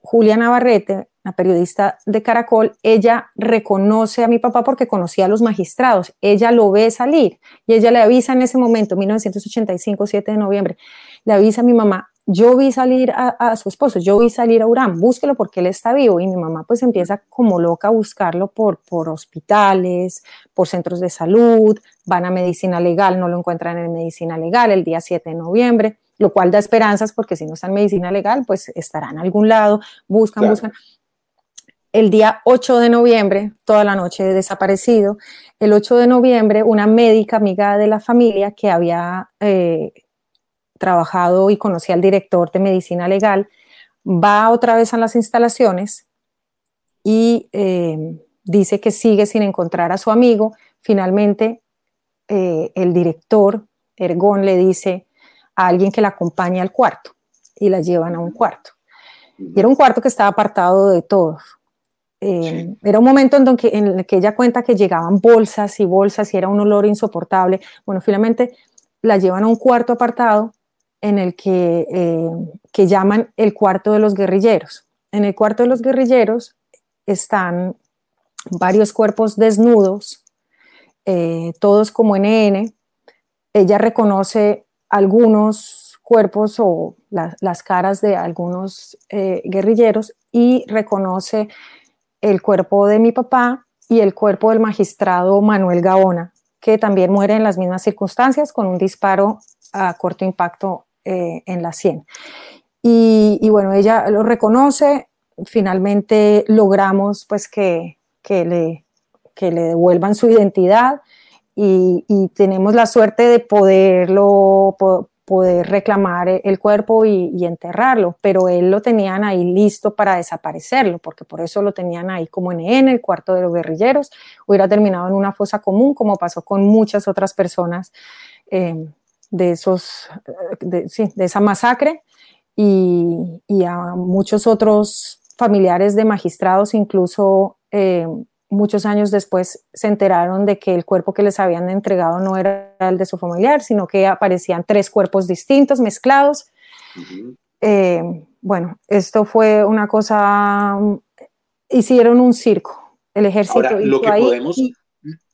Julia Navarrete la periodista de Caracol, ella reconoce a mi papá porque conocía a los magistrados, ella lo ve salir y ella le avisa en ese momento, 1985, 7 de noviembre, le avisa a mi mamá, yo vi salir a, su esposo, yo vi salir a Urán, búsquelo porque él está vivo y mi mamá pues empieza como loca a buscarlo por, por hospitales, por centros de salud, van a medicina legal, no lo encuentran en medicina legal el día 7 de noviembre, lo cual da esperanzas porque si no está en medicina legal pues estará en algún lado, buscan, buscan el día 8 de noviembre, toda la noche desaparecido, el 8 de noviembre una médica amiga de la familia que había eh, trabajado y conocía al director de medicina legal, va otra vez a las instalaciones y eh, dice que sigue sin encontrar a su amigo. Finalmente, eh, el director, Ergón, le dice a alguien que la acompañe al cuarto y la llevan a un cuarto. Y era un cuarto que estaba apartado de todos. Eh, era un momento en, en el que ella cuenta que llegaban bolsas y bolsas y era un olor insoportable. Bueno, finalmente la llevan a un cuarto apartado en el que, eh, que llaman el cuarto de los guerrilleros. En el cuarto de los guerrilleros están varios cuerpos desnudos, eh, todos como NN. Ella reconoce algunos cuerpos o las caras de algunos guerrilleros y reconoce el cuerpo de mi papá y el cuerpo del magistrado Manuel Gaona, que también muere en las mismas circunstancias con un disparo a corto impacto eh, en la sien. Y, bueno, ella lo reconoce, finalmente logramos pues que, le, le devuelvan su identidad y, tenemos la suerte de poderlo, poder reclamar el cuerpo y, enterrarlo, pero él lo tenían ahí listo para desaparecerlo, porque por eso lo tenían ahí como en el cuarto de los guerrilleros, hubiera terminado en una fosa común, como pasó con muchas otras personas eh, de, esos, de, esa masacre, y, a muchos otros familiares de magistrados, incluso eh, muchos años después se enteraron de que el cuerpo que les habían entregado no era el de su familiar, sino que aparecían tres cuerpos distintos, mezclados. Eh, bueno, esto fue una cosa, hicieron un circo, el ejército. Ahora, lo que podemos...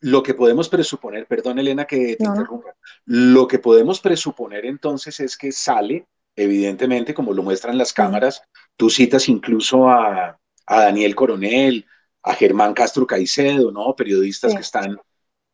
Lo que podemos presuponer, perdón Elena que te interrumpa, lo que podemos presuponer entonces es que sale, evidentemente, como lo muestran las cámaras, tú citas incluso a, a Daniel Coronel, a Germán Castro Caicedo, ¿no? Periodistas que están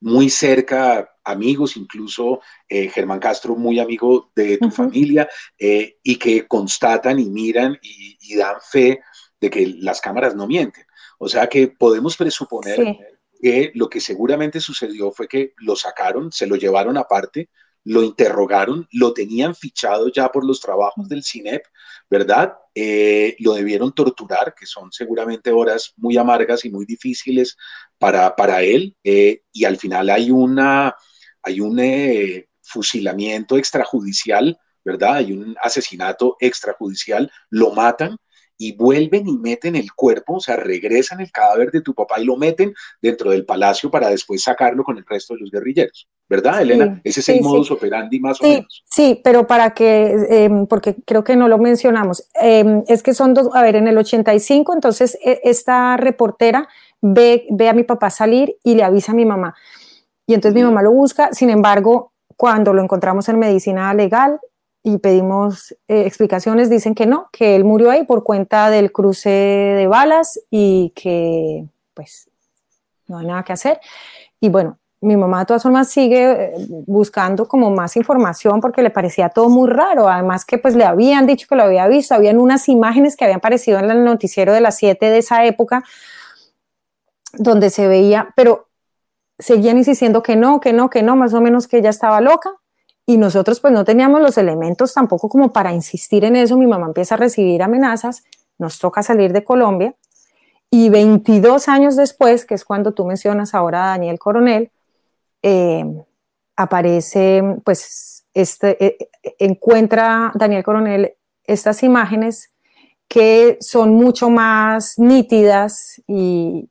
muy cerca, amigos, incluso eh, Germán Castro muy amigo de tu familia, eh, y que constatan y miran y, dan fe de que las cámaras no mienten. O sea que podemos presuponer que lo que seguramente sucedió fue que lo sacaron, se lo llevaron aparte, lo interrogaron, lo tenían fichado ya por los trabajos del CINEP, ¿verdad? Eh, lo debieron torturar, que son seguramente horas muy amargas y muy difíciles para, para él, eh, y al final hay, una, hay un eh, fusilamiento extrajudicial, ¿verdad? Hay un asesinato extrajudicial, lo matan y vuelven y meten el cuerpo, o sea, regresan el cadáver de tu papá y lo meten dentro del palacio para después sacarlo con el resto de los guerrilleros. ¿Verdad, Elena? Ese es el modus operandi más o menos. Sí, pero para que, em, porque creo que no lo mencionamos, em, es que son dos, a ver, en el 85, entonces e, esta reportera ve, ve a mi papá salir y le avisa a mi mamá. Y entonces mi mamá lo busca, sin embargo, cuando lo encontramos en medicina legal, y pedimos eh, explicaciones, dicen que no, que él murió ahí por cuenta del cruce de balas y que pues no hay nada que hacer. Y bueno, mi mamá de todas formas sigue eh, buscando como más información porque le parecía todo muy raro, además que pues le habían dicho que lo había visto, habían unas imágenes que habían aparecido en el noticiero de las 7 de esa época donde se veía, pero seguían insistiendo que no, que no, que no, más o menos que ella estaba loca. Y nosotros pues no teníamos los elementos tampoco como para insistir en eso. Mi mamá empieza a recibir amenazas, nos toca salir de Colombia. Y 22 años después, que es cuando tú mencionas ahora a Daniel Coronel, eh, aparece, pues, este, eh, encuentra Daniel Coronel estas imágenes que son mucho más nítidas y,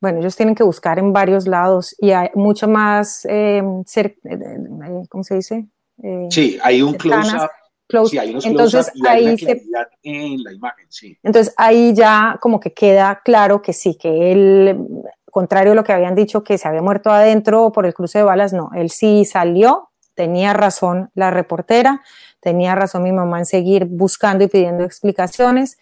bueno, ellos tienen que buscar en varios lados y hay mucho más, eh, eh, eh, ¿cómo se dice? sí, hay un close-up. sí, hay unos entonces ahí se, en la imagen, sí. Entonces ahí ya como que queda claro que sí, que él, contrario a lo que habían dicho que se había muerto adentro por el cruce de balas, no, él sí salió, tenía razón la reportera, tenía razón mi mamá en seguir buscando y pidiendo explicaciones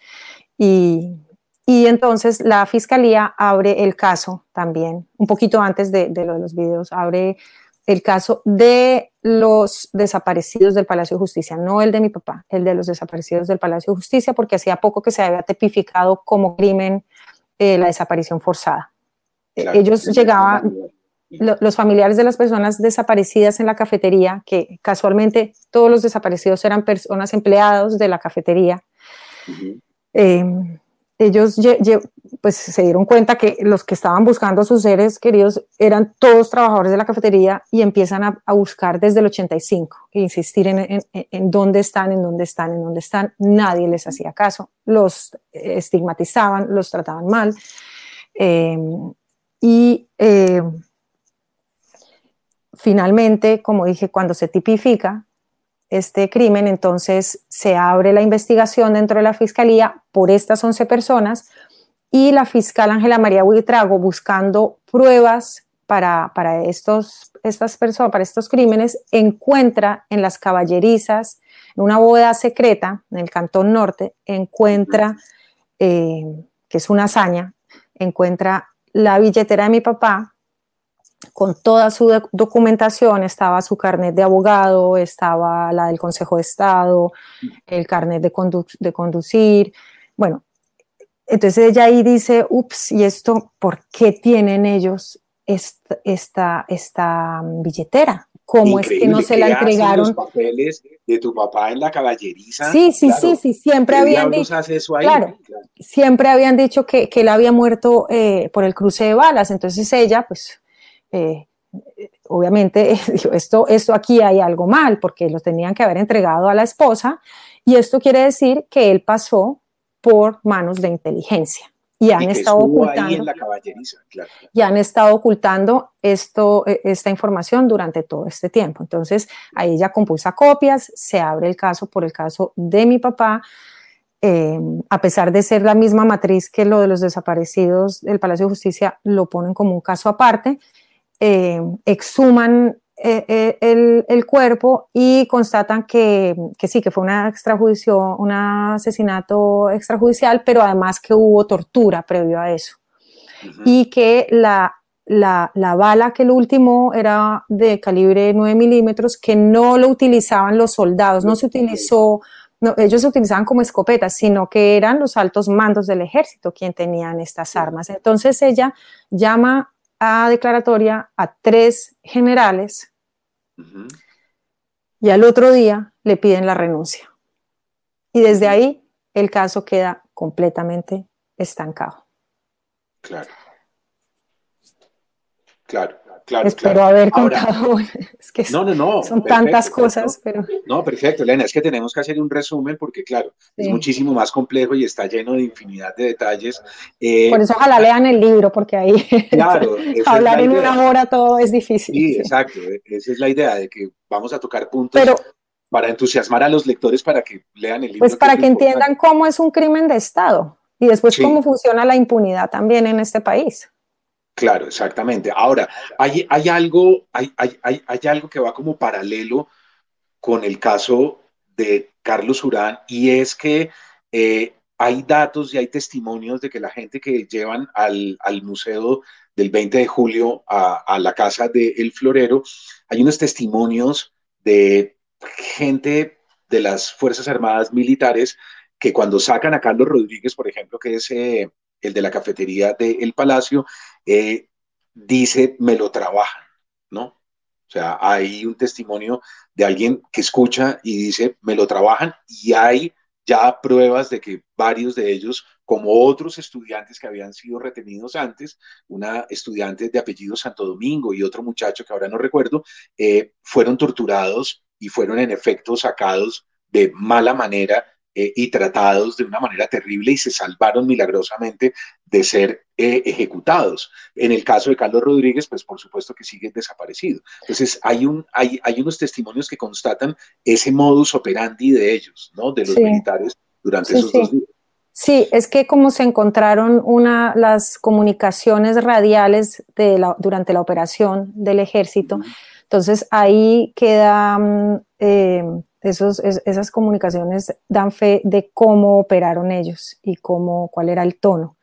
y, entonces la fiscalía abre el caso también, un poquito antes de, lo de los videos, abre el caso de los desaparecidos del Palacio de Justicia, no el de mi papá, el de los desaparecidos del Palacio de Justicia, porque hacía poco que se había tipificado como crimen eh, la desaparición forzada. Ellos llegaban, los familiares de las personas desaparecidas en la cafetería, que casualmente todos los desaparecidos eran personas empleados de la cafetería ellos pues, se dieron cuenta que los que estaban buscando a sus seres queridos eran todos trabajadores de la cafetería y empiezan a, buscar desde el 85 e insistir en, en, dónde están, en dónde están, en dónde están. Nadie les hacía caso, los estigmatizaban, los trataban mal. Eh, y eh, finalmente, como dije, cuando se tipifica, este crimen, entonces se abre la investigación dentro de la fiscalía por estas 11 personas y la fiscal Ángela María Buitrago buscando pruebas para, para, estos, estas personas, para estos crímenes, encuentra en las caballerizas, en una bóveda secreta en el Cantón Norte, encuentra, eh, que es una hazaña, encuentra la billetera de mi papá, con toda su documentación, estaba su carnet de abogado, estaba la del Consejo de Estado, el carnet de, conducir. Bueno, entonces ella ahí dice, ups, ¿y esto por qué tienen ellos esta, esta, esta billetera? Cómo es que no se la entregaron. Los papeles de tu papá en la caballeriza. Sí, sí, sí, sí, siempre habían dicho. Claro, siempre habían dicho que, que él había muerto eh, por el cruce de balas. Entonces ella, pues, eh, obviamente, dijo, esto, esto aquí hay algo mal, porque lo tenían que haber entregado a la esposa. Y esto quiere decir que él pasó por manos de inteligencia y han estado ocultando y han estado ocultando esto e, esta información durante todo este tiempo. Entonces ahí ella compulsa copias se abre el caso por el caso de mi papá eh, a pesar de ser la misma matriz que lo de los desaparecidos del Palacio de Justicia lo ponen como un caso aparte eh, exhuman eh, eh, el, cuerpo y constatan que, sí, que fue una extrajudicial, un asesinato extrajudicial, pero además que hubo tortura previo a eso. Y que la, la, bala que el último era de calibre 9 milímetros, que no lo utilizaban los soldados, no se utilizó, ellos se utilizaban como escopetas, sino que eran los altos mandos del ejército quien tenían estas armas. Entonces ella llama a declaratoria a tres generales y al otro día le piden la renuncia. Y desde ahí el caso queda completamente estancado. Claro. Claro. Claro, Espero haber contado. es que no, no, no, son tantas cosas, pero. No, perfecto, Elena. Es que tenemos que hacer un resumen porque, claro, es muchísimo más complejo y está lleno de infinidad de detalles. Eh, Por eso, ojalá lean el libro, porque ahí. Claro. hablar en una hora todo es difícil. Sí, exacto. Esa es la idea de que vamos a tocar puntos. para entusiasmar a los lectores para que lean el libro. Pues para que entiendan cómo es un crimen de Estado y después cómo funciona la impunidad también en este país. Claro, exactamente. Ahora, hay, hay, algo, hay, hay, hay, algo que va como paralelo con el caso de Carlos Urán y es que eh, hay datos y hay testimonios de que la gente que llevan al, museo del 20 de julio a, la casa del florero, hay unos testimonios de gente de las Fuerzas Armadas militares que cuando sacan a Carlos Rodríguez, por ejemplo, que es eh, el de la cafetería del Palacio, eh, dice, me lo trabajan, ¿no? O sea, hay un testimonio de alguien que escucha y dice, me lo trabajan y hay ya pruebas de que varios de ellos, como otros estudiantes que habían sido retenidos antes, una estudiante de apellido Santo Domingo y otro muchacho que ahora no recuerdo, eh, fueron torturados y fueron en efecto sacados de mala manera eh, y tratados de una manera terrible y se salvaron milagrosamente de ser eh, ejecutados. En el caso de Carlos Rodríguez, pues por supuesto que sigue desaparecido. Entonces hay, un, hay, hay unos testimonios que constatan ese modus operandi de ellos, ¿no? De los militares durante esos dos días. Sí, es que como se encontraron una, las comunicaciones radiales de la, durante la operación del ejército, entonces ahí queda mm, eh, esos, esas comunicaciones dan fe de cómo operaron ellos y cómo, cuál era el tono.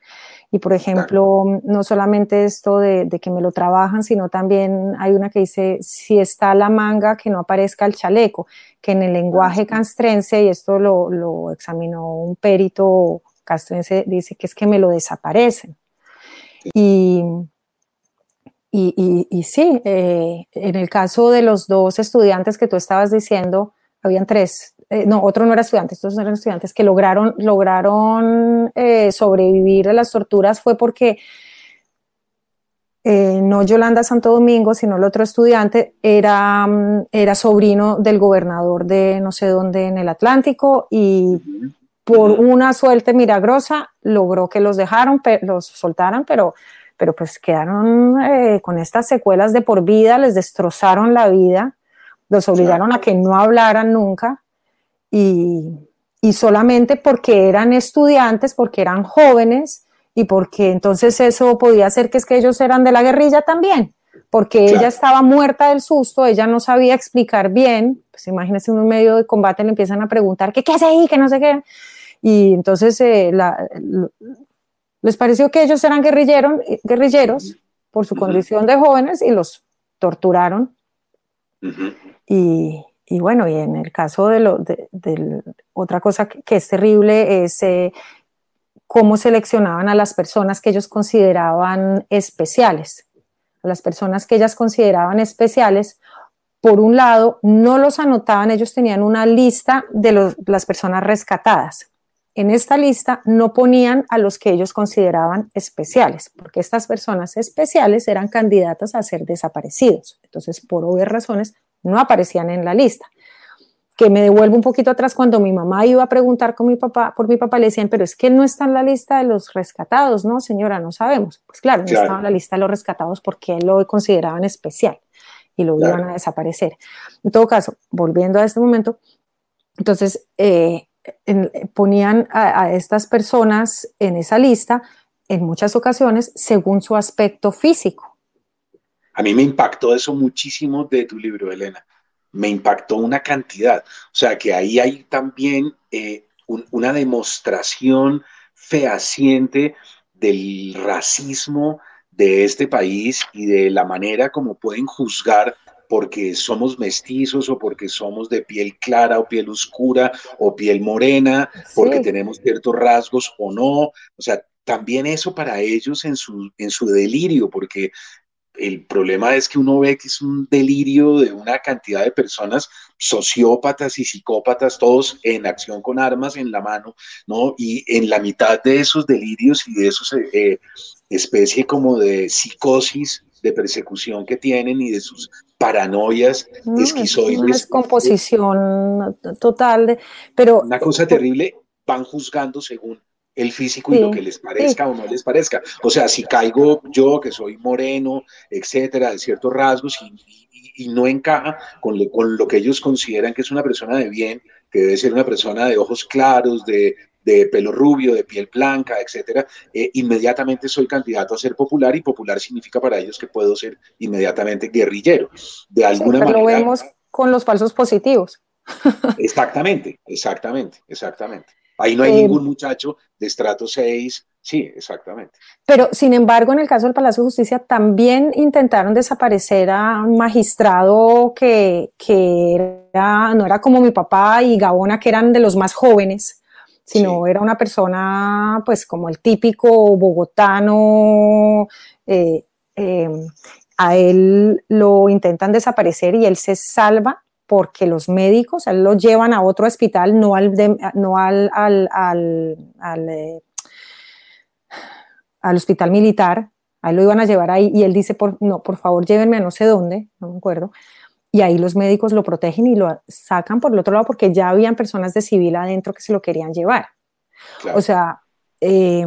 Y por ejemplo, no solamente esto de, que me lo trabajan, sino también hay una que dice, si está la manga, que no aparezca el chaleco, que en el lenguaje castrense, y esto lo, examinó un perito castrense, dice que es que me lo desaparecen. Y, y, y, sí, eh, en el caso de los dos estudiantes que tú estabas diciendo, habían tres, eh, no, otro no era estudiante, estos eran estudiantes que lograron, lograron eh, sobrevivir a las torturas fue porque eh, no Yolanda Santo Domingo, sino el otro estudiante era, era sobrino del gobernador de no sé dónde en el Atlántico y por una suerte milagrosa logró que los dejaron, los soltaran, pero, pero pues quedaron con estas secuelas de por vida, les destrozaron la vida los obligaron a que no hablaran nunca y, solamente porque eran estudiantes, porque eran jóvenes y porque entonces eso podía ser que es que ellos eran de la guerrilla también, porque ella estaba muerta del susto, ella no sabía explicar bien, pues imagínense en un medio de combate le empiezan a preguntar, ¿qué, qué hace ahí? Que no sé qué. Y entonces eh, les pareció que ellos eran guerrilleros por su condición de jóvenes y los torturaron. Y, bueno, y en el caso de, lo, de, otra cosa que, es terrible es eh, cómo seleccionaban a las personas que ellos consideraban especiales. A las personas que ellas consideraban especiales, por un lado, no los anotaban, ellos tenían una lista de las personas rescatadas. En esta lista no ponían a los que ellos consideraban especiales, porque estas personas especiales eran candidatas a ser desaparecidos. Entonces, por obvias razones, no aparecían en la lista. Que me devuelvo un poquito atrás cuando mi mamá iba a preguntar con mi papá, por mi papá le decían, pero es que no está en la lista de los rescatados, ¿no, señora? No sabemos. Pues claro, no estaba en la lista de los rescatados porque él lo consideraban especial y lo iban a desaparecer. En todo caso, volviendo a este momento, entonces eh, ponían a, estas personas en esa lista en muchas ocasiones según su aspecto físico. A mí me impactó eso muchísimo de tu libro, Elena. Me impactó una cantidad. O sea, que ahí hay también eh, una demostración fehaciente del racismo, de este país y de la manera como pueden juzgar porque somos mestizos o porque somos de piel clara o piel oscura o piel morena, porque tenemos ciertos rasgos o no. O sea, también eso para ellos en su, en su delirio, porque el problema es que uno ve que es un delirio de una cantidad de personas sociópatas y psicópatas, todos en acción con armas en la mano, ¿no? Y en la mitad de esos delirios y de esos eh, especie como de psicosis de persecución que tienen y de sus paranoias esquizoides. Una descomposición total, de, pero... Una cosa terrible, van juzgando según el físico y lo que les parezca o no les parezca. O sea, si caigo yo, que soy moreno, etcétera, de ciertos rasgos y, no encaja con con lo que ellos consideran que es una persona de bien, que debe ser una persona de ojos claros, de, de pelo rubio, de piel blanca, etcétera, eh, inmediatamente soy candidato a ser popular y popular significa para ellos que puedo ser inmediatamente guerrillero. De alguna manera. Lo vemos con los falsos positivos. Exactamente, exactamente, exactamente. Ahí no hay eh, ningún muchacho de estrato 6. Sí, exactamente. Pero, sin embargo, en el caso del Palacio de Justicia también intentaron desaparecer a un magistrado que, que era, no era como mi papá y Gabona, que eran de los más jóvenes sino era una persona, pues como el típico bogotano, eh, em, a él lo intentan desaparecer y él se salva porque los médicos, él lo llevan a otro hospital, no al, no al, al, al, eh, al, hospital militar, a él lo iban a llevar ahí y él dice, por, no, por favor llévenme a no sé dónde, no me acuerdo, y ahí los médicos lo protegen y lo sacan por el otro lado porque ya habían personas de civil adentro que se lo querían llevar. O sea, eh,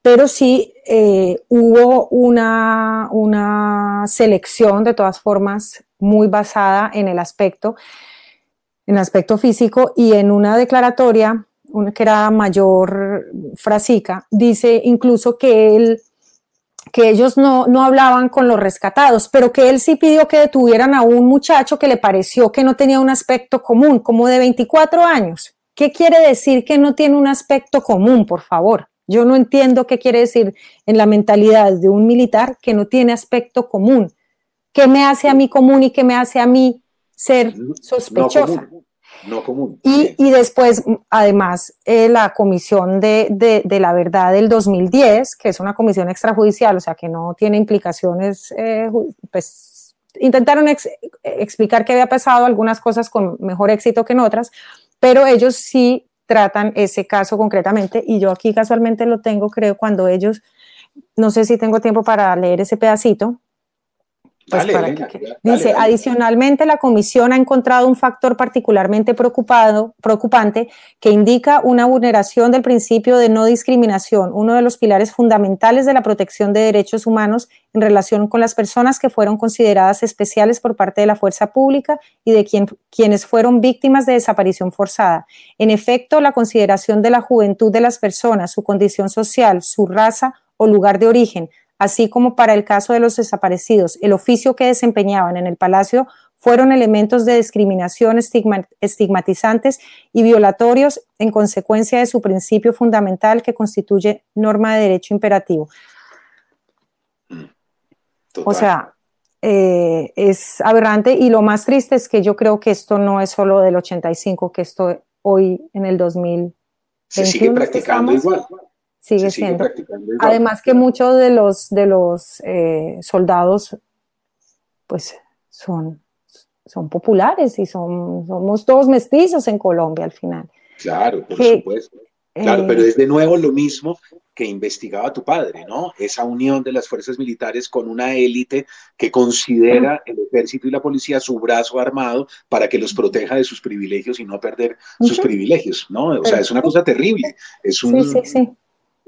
pero sí eh, hubo una, una selección de todas formas muy basada en el aspecto, en el aspecto físico y en una declaratoria, una que era mayor frasica, dice incluso que él que ellos no, no hablaban con los rescatados, pero que él sí pidió que detuvieran a un muchacho que le pareció que no tenía un aspecto común, como de 24 años. ¿Qué quiere decir que no tiene un aspecto común, por favor? Yo no entiendo qué quiere decir en la mentalidad de un militar que no tiene aspecto común. ¿Qué me hace a mí común y qué me hace a mí ser sospechosa? no común. Y, después, además, eh, la Comisión de, la Verdad del 2010, que es una comisión extrajudicial, o sea, que no tiene implicaciones, eh, pues intentaron explicar qué había pasado, algunas cosas con mejor éxito que en otras, pero ellos sí tratan ese caso concretamente y yo aquí casualmente lo tengo, creo, cuando ellos, no sé si tengo tiempo para leer ese pedacito, pues dice, adicionalmente, la comisión ha encontrado un factor particularmente preocupado, preocupante que indica una vulneración del principio de no discriminación, uno de los pilares fundamentales de la protección de derechos humanos en relación con las personas que fueron consideradas especiales por parte de la fuerza pública y de quien, quienes fueron víctimas de desaparición forzada. En efecto, la consideración de la juventud de las personas, su condición social, su raza o lugar de origen, así como para el caso de los desaparecidos, el oficio que desempeñaban en el palacio fueron elementos de discriminación estigmatizantes y violatorios en consecuencia de su principio fundamental que constituye norma de derecho imperativo. O sea, eh, es aberrante y lo más triste es que yo creo que esto no es solo del 85, que esto hoy en el 2000 se sigue practicando igual sigue, siendo. Además que muchos de los, de los eh, soldados, pues son, son populares y son, somos todos mestizos en Colombia al final. Claro, por supuesto. Claro, pero es de nuevo lo mismo que investigaba tu padre, ¿no? Esa unión de las fuerzas militares con una élite que considera el ejército y la policía su brazo armado para que los proteja de sus privilegios y no perder sus privilegios, ¿no? O sea, es una cosa terrible. Es un, sí, sí, sí.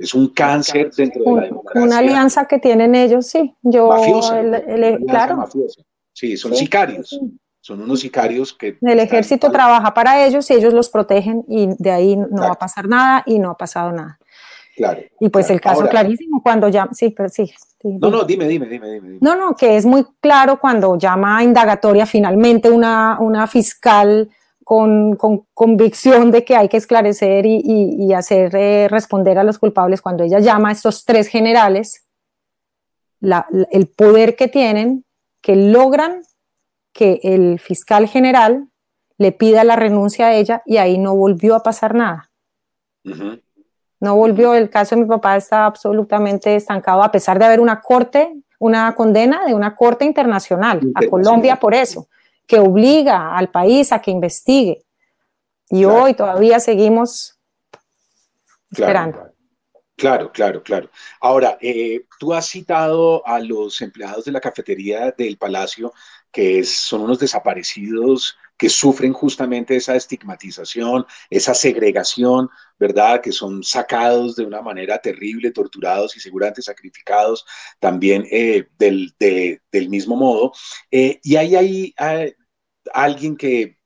Es un cáncer dentro de la democracia. Una alianza que tienen ellos, sí. Yo, mafiosa, claro. Sí, son sicarios son unos sicarios que... El ejército trabaja para ellos y ellos los protegen y de ahí no va a pasar nada y no ha pasado nada. Claro. Y pues el caso clarísimo cuando llama, sí, pero sí, No, no, dime, dime, dime, dime, No, no, que es muy claro cuando llama a indagatoria finalmente una, una fiscal con, con, convicción de que hay que esclarecer y, y, hacer eh, responder a los culpables, cuando ella llama a estos tres generales, la, el poder que tienen, que logran que el fiscal general le pida la renuncia a ella y ahí no volvió a pasar nada. No volvió, el caso de mi papá está absolutamente estancado a pesar de haber una corte, una condena de una corte internacional, a Colombia por eso, que obliga al país a que investigue. Y hoy todavía seguimos esperando. Claro, claro, claro. Ahora, eh, tú has citado a los empleados de la cafetería del Palacio que son unos desaparecidos que sufren justamente esa estigmatización, esa segregación, ¿verdad? Que son sacados de una manera terrible, torturados y seguramente sacrificados también eh, del, del, mismo modo. Eh, y hay ahí eh, alguien que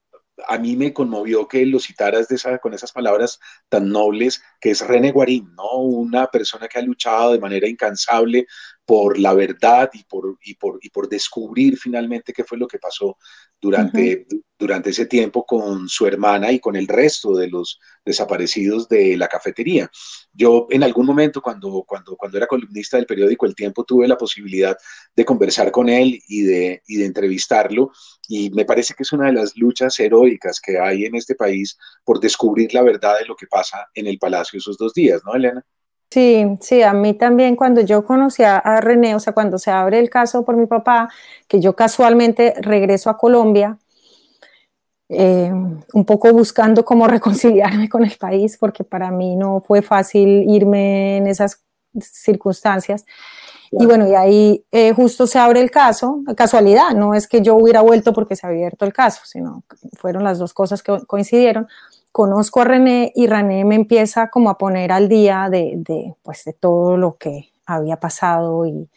a mí me conmovió que lo citaras de esa, con esas palabras tan nobles, que es René Guarín, ¿no? Una persona que ha luchado de manera incansable por la verdad y por, y por, y por descubrir finalmente qué fue lo que pasó durante, durante ese tiempo con su hermana y con el resto de los desaparecidos de la cafetería. Yo en algún momento cuando, cuando, cuando era columnista del periódico El Tiempo tuve la posibilidad de conversar con él y de, y de entrevistarlo y me parece que es una de las luchas heroicas que hay en este país por descubrir la verdad de lo que pasa en el Palacio esos dos días, ¿no, Elena? Sí, sí, a mí también cuando yo conocí a, René, o sea, cuando se abre el caso por mi papá, que yo casualmente regreso a Colombia, eh, un poco buscando cómo reconciliarme con el país, porque para mí no fue fácil irme en esas circunstancias. Y bueno, y ahí eh, justo se abre el caso, casualidad, no es que yo hubiera vuelto porque se había abierto el caso, sino fueron las dos cosas que coincidieron conozco a René y René me empieza como a poner al día de, de, pues, de todo lo que había pasado y,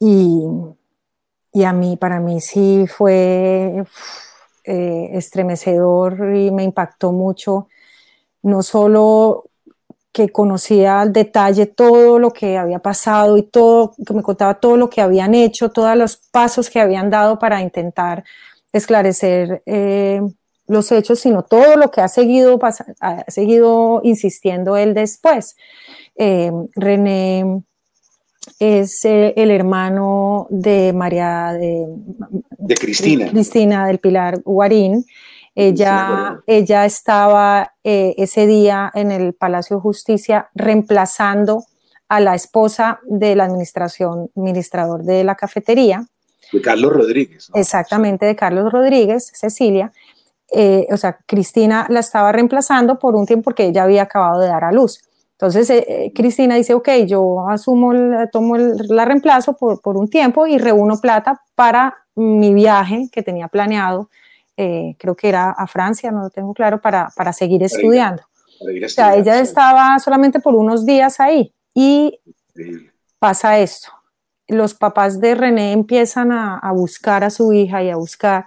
y, a mí, para mí sí fue eh, estremecedor y me impactó mucho, no solo que conocía al detalle todo lo que había pasado y todo, que me contaba todo lo que habían hecho, todos los pasos que habían dado para intentar esclarecer eh, los hechos, sino todo lo que ha seguido, ha seguido insistiendo él después. Eh, René es eh, el hermano de María de, de Cristina. Cristina del Pilar Guarín. Ella, ella estaba eh, ese día en el Palacio de Justicia reemplazando a la esposa del administración, administrador de la cafetería. De Carlos Rodríguez. Exactamente, de Carlos Rodríguez, Cecilia. Eh, o sea, Cristina la estaba reemplazando por un tiempo porque ella había acabado de dar a luz. Entonces, eh, eh, Cristina dice, ok, yo asumo, tomo la reemplazo por, por, un tiempo y reúno plata para mi viaje que tenía planeado, creo que era a Francia, no lo tengo claro, para, para seguir estudiando. o sea, ella estaba solamente por unos días ahí y pasa esto. Los papás de René empiezan a, a buscar a su hija y a buscar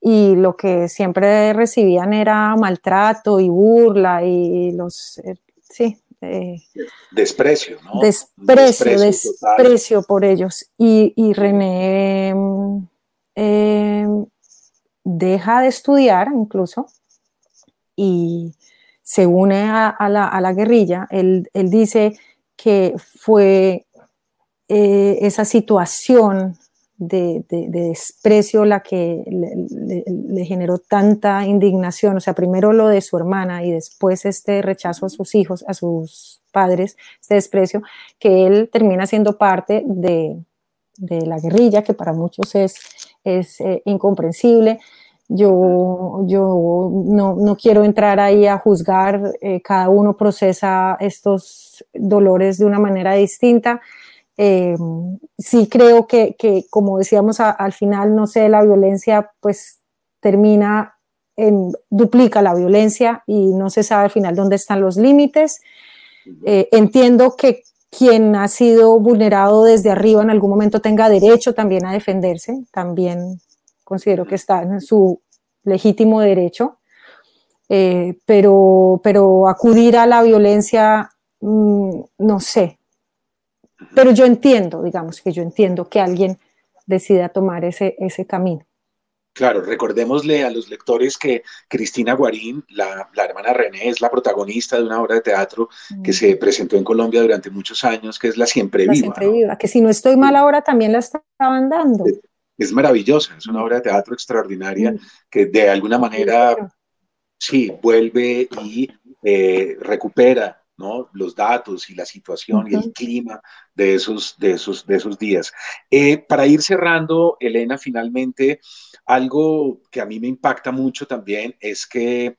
y lo que siempre recibían era maltrato y burla y los, eh, sí. Eh, desprecio, ¿no? Desprecio, desprecio, por ellos. Y, y René em, deja de estudiar incluso y se une a, la, a la, guerrilla. Él, él, dice que fue eh, esa situación de, desprecio la que le, generó tanta indignación, o sea, primero lo de su hermana y después este rechazo a sus hijos, a sus padres, este desprecio, que él termina siendo parte de, la guerrilla, que para muchos es es eh, incomprensible. Yo, yo no, quiero entrar ahí a juzgar, eh, cada uno procesa estos dolores de una manera distinta. Sí creo que, como decíamos al final, no sé, la violencia pues termina en, duplica la violencia y no se sabe al final dónde están los límites. entiendo que quien ha sido vulnerado desde arriba en algún momento tenga derecho también a defenderse, también considero que está en su legítimo derecho, eh, pero, pero acudir a la violencia, mm, no sé, pero yo entiendo, digamos que yo entiendo que alguien decida tomar ese, ese camino. Claro, recordémosle a los lectores que Cristina Guarín, la, hermana René, es la protagonista de una obra de teatro que se mm. presentó en Colombia durante muchos años, que es La Siempre Viva. La Siempre Viva, que si no estoy mal ahora también la estaban dando. Es, maravillosa, es una obra de teatro extraordinaria mm. que de alguna manera, sí, vuelve y eh, recupera ¿no? los datos y la situación y el clima de esos, de esos, de esos días. Eh, para ir cerrando, Elena, finalmente, algo que a mí me impacta mucho también es que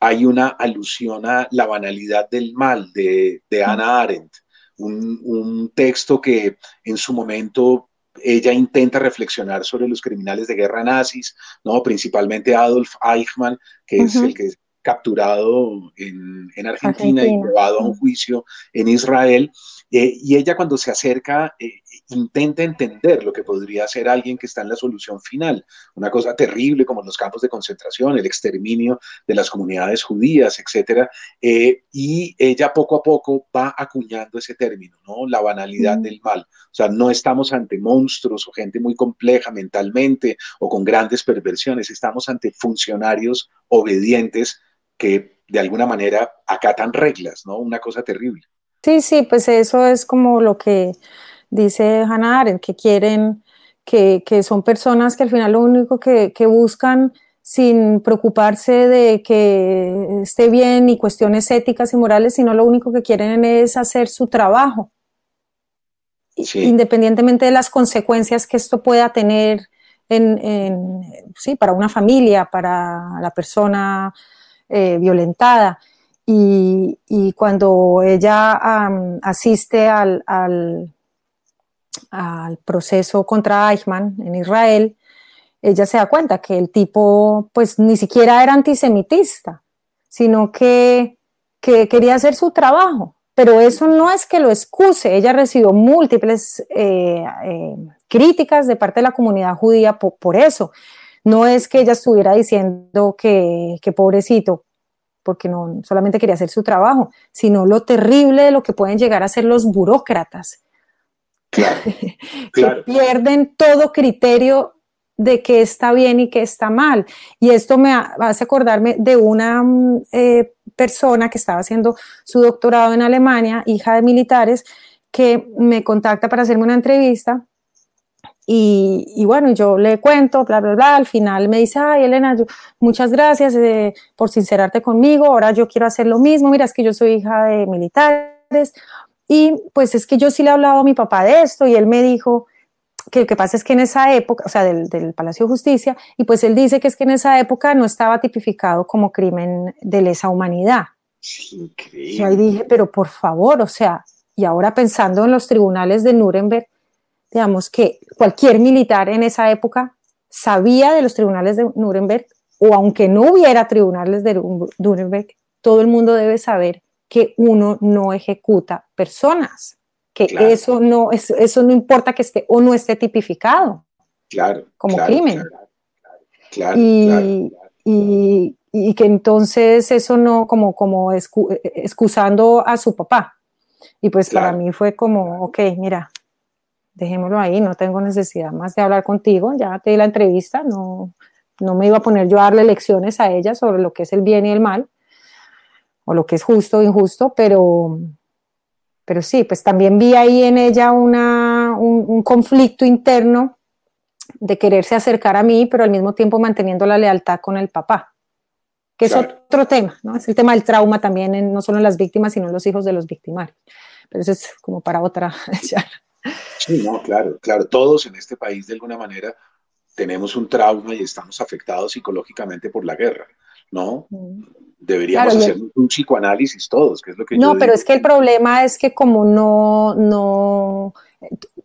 hay una alusión a la banalidad del mal de, de Hannah Arendt, un, texto que en su momento ella intenta reflexionar sobre los criminales de guerra nazis, ¿no? principalmente Adolf Eichmann, que es el que capturado en, Argentina, y llevado a un juicio en Israel. Eh, y ella cuando se acerca eh, intenta entender lo que podría ser alguien que está en la solución final, una cosa terrible como los campos de concentración, el exterminio de las comunidades judías, etc. Eh, y ella poco a poco va acuñando ese término, ¿no? La banalidad del mal. O sea, no estamos ante monstruos o gente muy compleja mentalmente o con grandes perversiones, estamos ante funcionarios obedientes que de alguna manera acatan reglas, ¿no? Una cosa terrible. Sí, sí, pues eso es como lo que dice Hannah Arendt, que quieren, que, son personas que al final lo único que, buscan sin preocuparse de que esté bien y cuestiones éticas y morales, sino lo único que quieren es hacer su trabajo, independientemente de las consecuencias que esto pueda tener en, sí, para una familia, para la persona eh, violentada. Y, cuando ella asiste al, al, proceso contra Eichmann en Israel, ella se da cuenta que el tipo pues ni siquiera era antisemitista, sino que, quería hacer su trabajo. Pero eso no es que lo excuse. Ella recibió múltiples eh, eh, críticas de parte de la comunidad judía por, eso. No es que ella estuviera diciendo que, que pobrecito, porque no solamente quería hacer su trabajo, sino lo terrible de lo que pueden llegar a ser los burócratas, que pierden todo criterio de qué está bien y qué está mal. Y esto me hace acordarme de una mm, eh, persona que estaba haciendo su doctorado en Alemania, hija de militares, que me contacta para hacerme una entrevista y, bueno, yo le cuento, bla, bla, bla. Al final me dice, ay, Elena, muchas gracias eh, por sincerarte conmigo. Ahora yo quiero hacer lo mismo. Mira, es que yo soy hija de militares. Y pues es que yo sí le he hablado a mi papá de esto y él me dijo que lo que pasa es que en esa época, o sea, del, del Palacio de Justicia, y pues él dice que es que en esa época no estaba tipificado como crimen de lesa humanidad. Increíble. Y ahí dije, pero por favor, o sea, y ahora pensando en los tribunales de Nuremberg, digamos que cualquier militar en esa época sabía de los tribunales de Nuremberg, o aunque no hubiera tribunales de Nuremberg, todo el mundo debe saber que uno no ejecuta personas, que eso, no, eso, no importa que esté o no esté tipificado como crimen. y, y, que entonces eso no, como, como excusando a su papá. Y pues para mí fue como, ok, mira, dejémoslo ahí, no tengo necesidad más de hablar contigo, ya te di la entrevista, no, no me iba a poner yo a darle lecciones a ella sobre lo que es el bien y el mal, o lo que es justo o injusto, pero, pero sí, pues también vi ahí en ella una, un, conflicto interno de quererse acercar a mí, pero al mismo tiempo manteniendo la lealtad con el papá, que es otro tema, ¿no? Es el tema del trauma también, no solo en las víctimas, sino en los hijos de los victimarios. Pero eso es como para otra Sí, no, claro, claro. Todos en este país, de alguna manera, tenemos un trauma y estamos afectados psicológicamente por la guerra, ¿no? Mm. Deberíamos hacer un psicoanálisis todos, que es lo que No, pero es que el problema es que como no, no,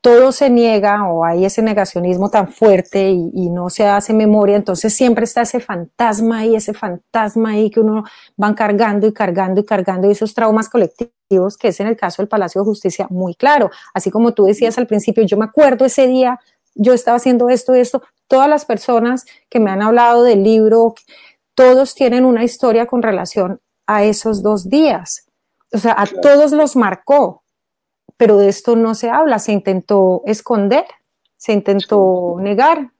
todo se niega o hay ese negacionismo tan fuerte y, no se hace memoria, entonces siempre está ese fantasma ahí, ese fantasma ahí que uno van cargando y cargando y cargando y esos traumas colectivos, que es en el caso del Palacio de Justicia muy claro. Así como tú decías al principio, yo me acuerdo ese día, yo estaba haciendo esto, esto, todas las personas que me han hablado del libro, todos tienen una historia con relación a esos dos días. O sea, a todos los marcó, pero de esto no se habla, se intentó esconder, se intentó negar.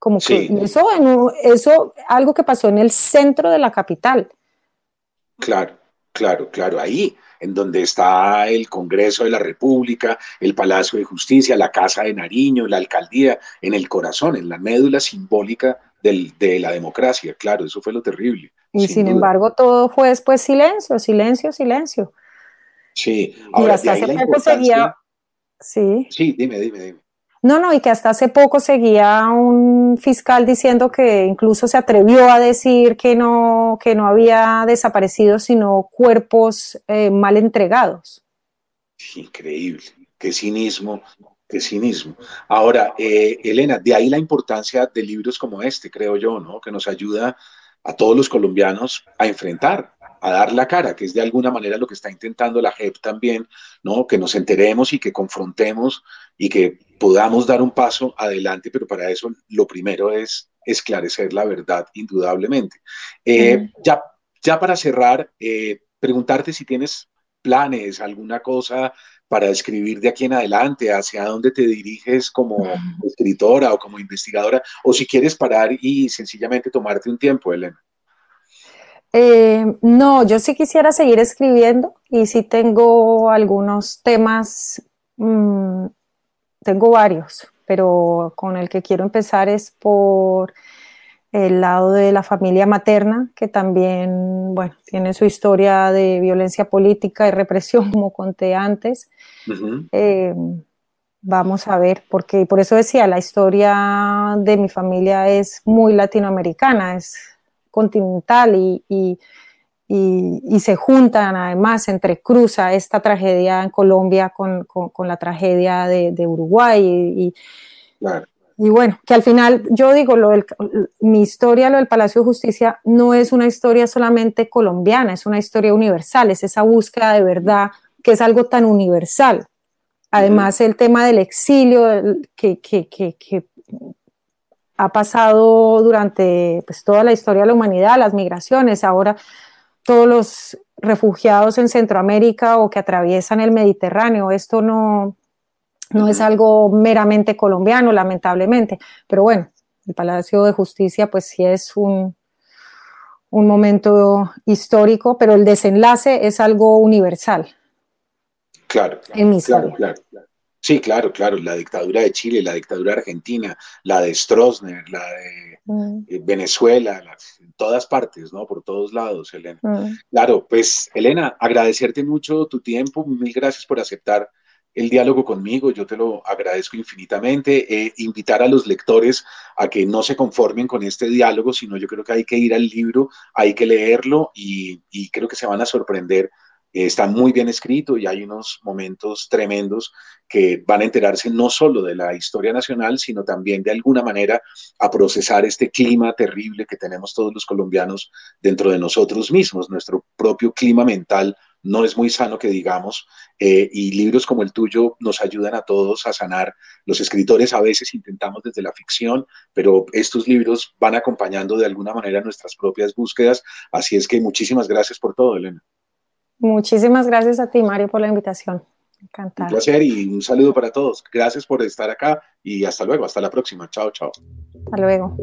Como que eso, eso, algo que pasó en el centro de la capital. Claro, claro, claro, ahí en donde está el Congreso de la República, el Palacio de Justicia, la Casa de Nariño, la alcaldía, en el corazón, en la médula simbólica de la democracia. Claro, eso fue lo terrible. Y sin, embargo, todo fue después silencio, silencio, silencio. Sí, y hasta hace poco seguía. Sí. Sí, dime, dime, dime. No, no, y que hasta hace poco seguía un fiscal diciendo que incluso se atrevió a decir que no, que no había desaparecido, sino cuerpos eh, mal entregados. Increíble, qué cinismo, qué cinismo. Ahora, eh, Elena, de ahí la importancia de libros como este, creo yo, ¿no? Que nos ayuda a todos los colombianos a enfrentar a dar la cara, que es de alguna manera lo que está intentando la JEP también, ¿no? Que nos enteremos y que confrontemos y que podamos dar un paso adelante, pero para eso lo primero es esclarecer la verdad, indudablemente. Eh, ya, ya para cerrar, eh, preguntarte si tienes planes, alguna cosa para escribir de aquí en adelante, hacia dónde te diriges como escritora o como investigadora, o si quieres parar y sencillamente tomarte un tiempo, Elena. Eh, no, yo sí quisiera seguir escribiendo y sí tengo algunos temas, mm, tengo varios, pero con el que quiero empezar es por el lado de la familia materna, que también, bueno, tiene su historia de violencia política y represión, como conté antes. Eh, vamos a ver, porque por eso decía, la historia de mi familia es muy latinoamericana, es continental y, y, y, se juntan además, entrecruza esta tragedia en Colombia con, con, la tragedia de, de Uruguay y, y bueno, que al final yo digo, lo del, mi historia, lo del Palacio de Justicia, no es una historia solamente colombiana, es una historia universal, es esa búsqueda de verdad que es algo tan universal. Además, el tema del exilio, que, que, que, que ha pasado durante pues, toda la historia de la humanidad, las migraciones, ahora todos los refugiados en Centroamérica o que atraviesan el Mediterráneo. Esto no, no es algo meramente colombiano, lamentablemente, pero bueno, el Palacio de Justicia pues sí es un, un momento histórico, pero el desenlace es algo universal. Claro, en mi claro, claro, claro. Sí, claro, claro, la dictadura de Chile, la dictadura argentina, la de Stroessner, la de mm. eh, Venezuela, en todas partes, ¿no? Por todos lados, Elena. Mm. Claro, pues Elena, agradecerte mucho tu tiempo, mil gracias por aceptar el diálogo conmigo, yo te lo agradezco infinitamente. Eh, invitar a los lectores a que no se conformen con este diálogo, sino yo creo que hay que ir al libro, hay que leerlo y, y creo que se van a sorprender está muy bien escrito y hay unos momentos tremendos que van a enterarse no solo de la historia nacional, sino también de alguna manera a procesar este clima terrible que tenemos todos los colombianos dentro de nosotros mismos. Nuestro propio clima mental no es muy sano que digamos, eh, y libros como el tuyo nos ayudan a todos a sanar. Los escritores a veces intentamos desde la ficción, pero estos libros van acompañando de alguna manera nuestras propias búsquedas. Así es que muchísimas gracias por todo, Elena. Muchísimas gracias a ti, Mario, por la invitación. Encantada. Un placer y un saludo para todos. Gracias por estar acá y hasta luego, hasta la próxima. Chao, chao. Hasta luego.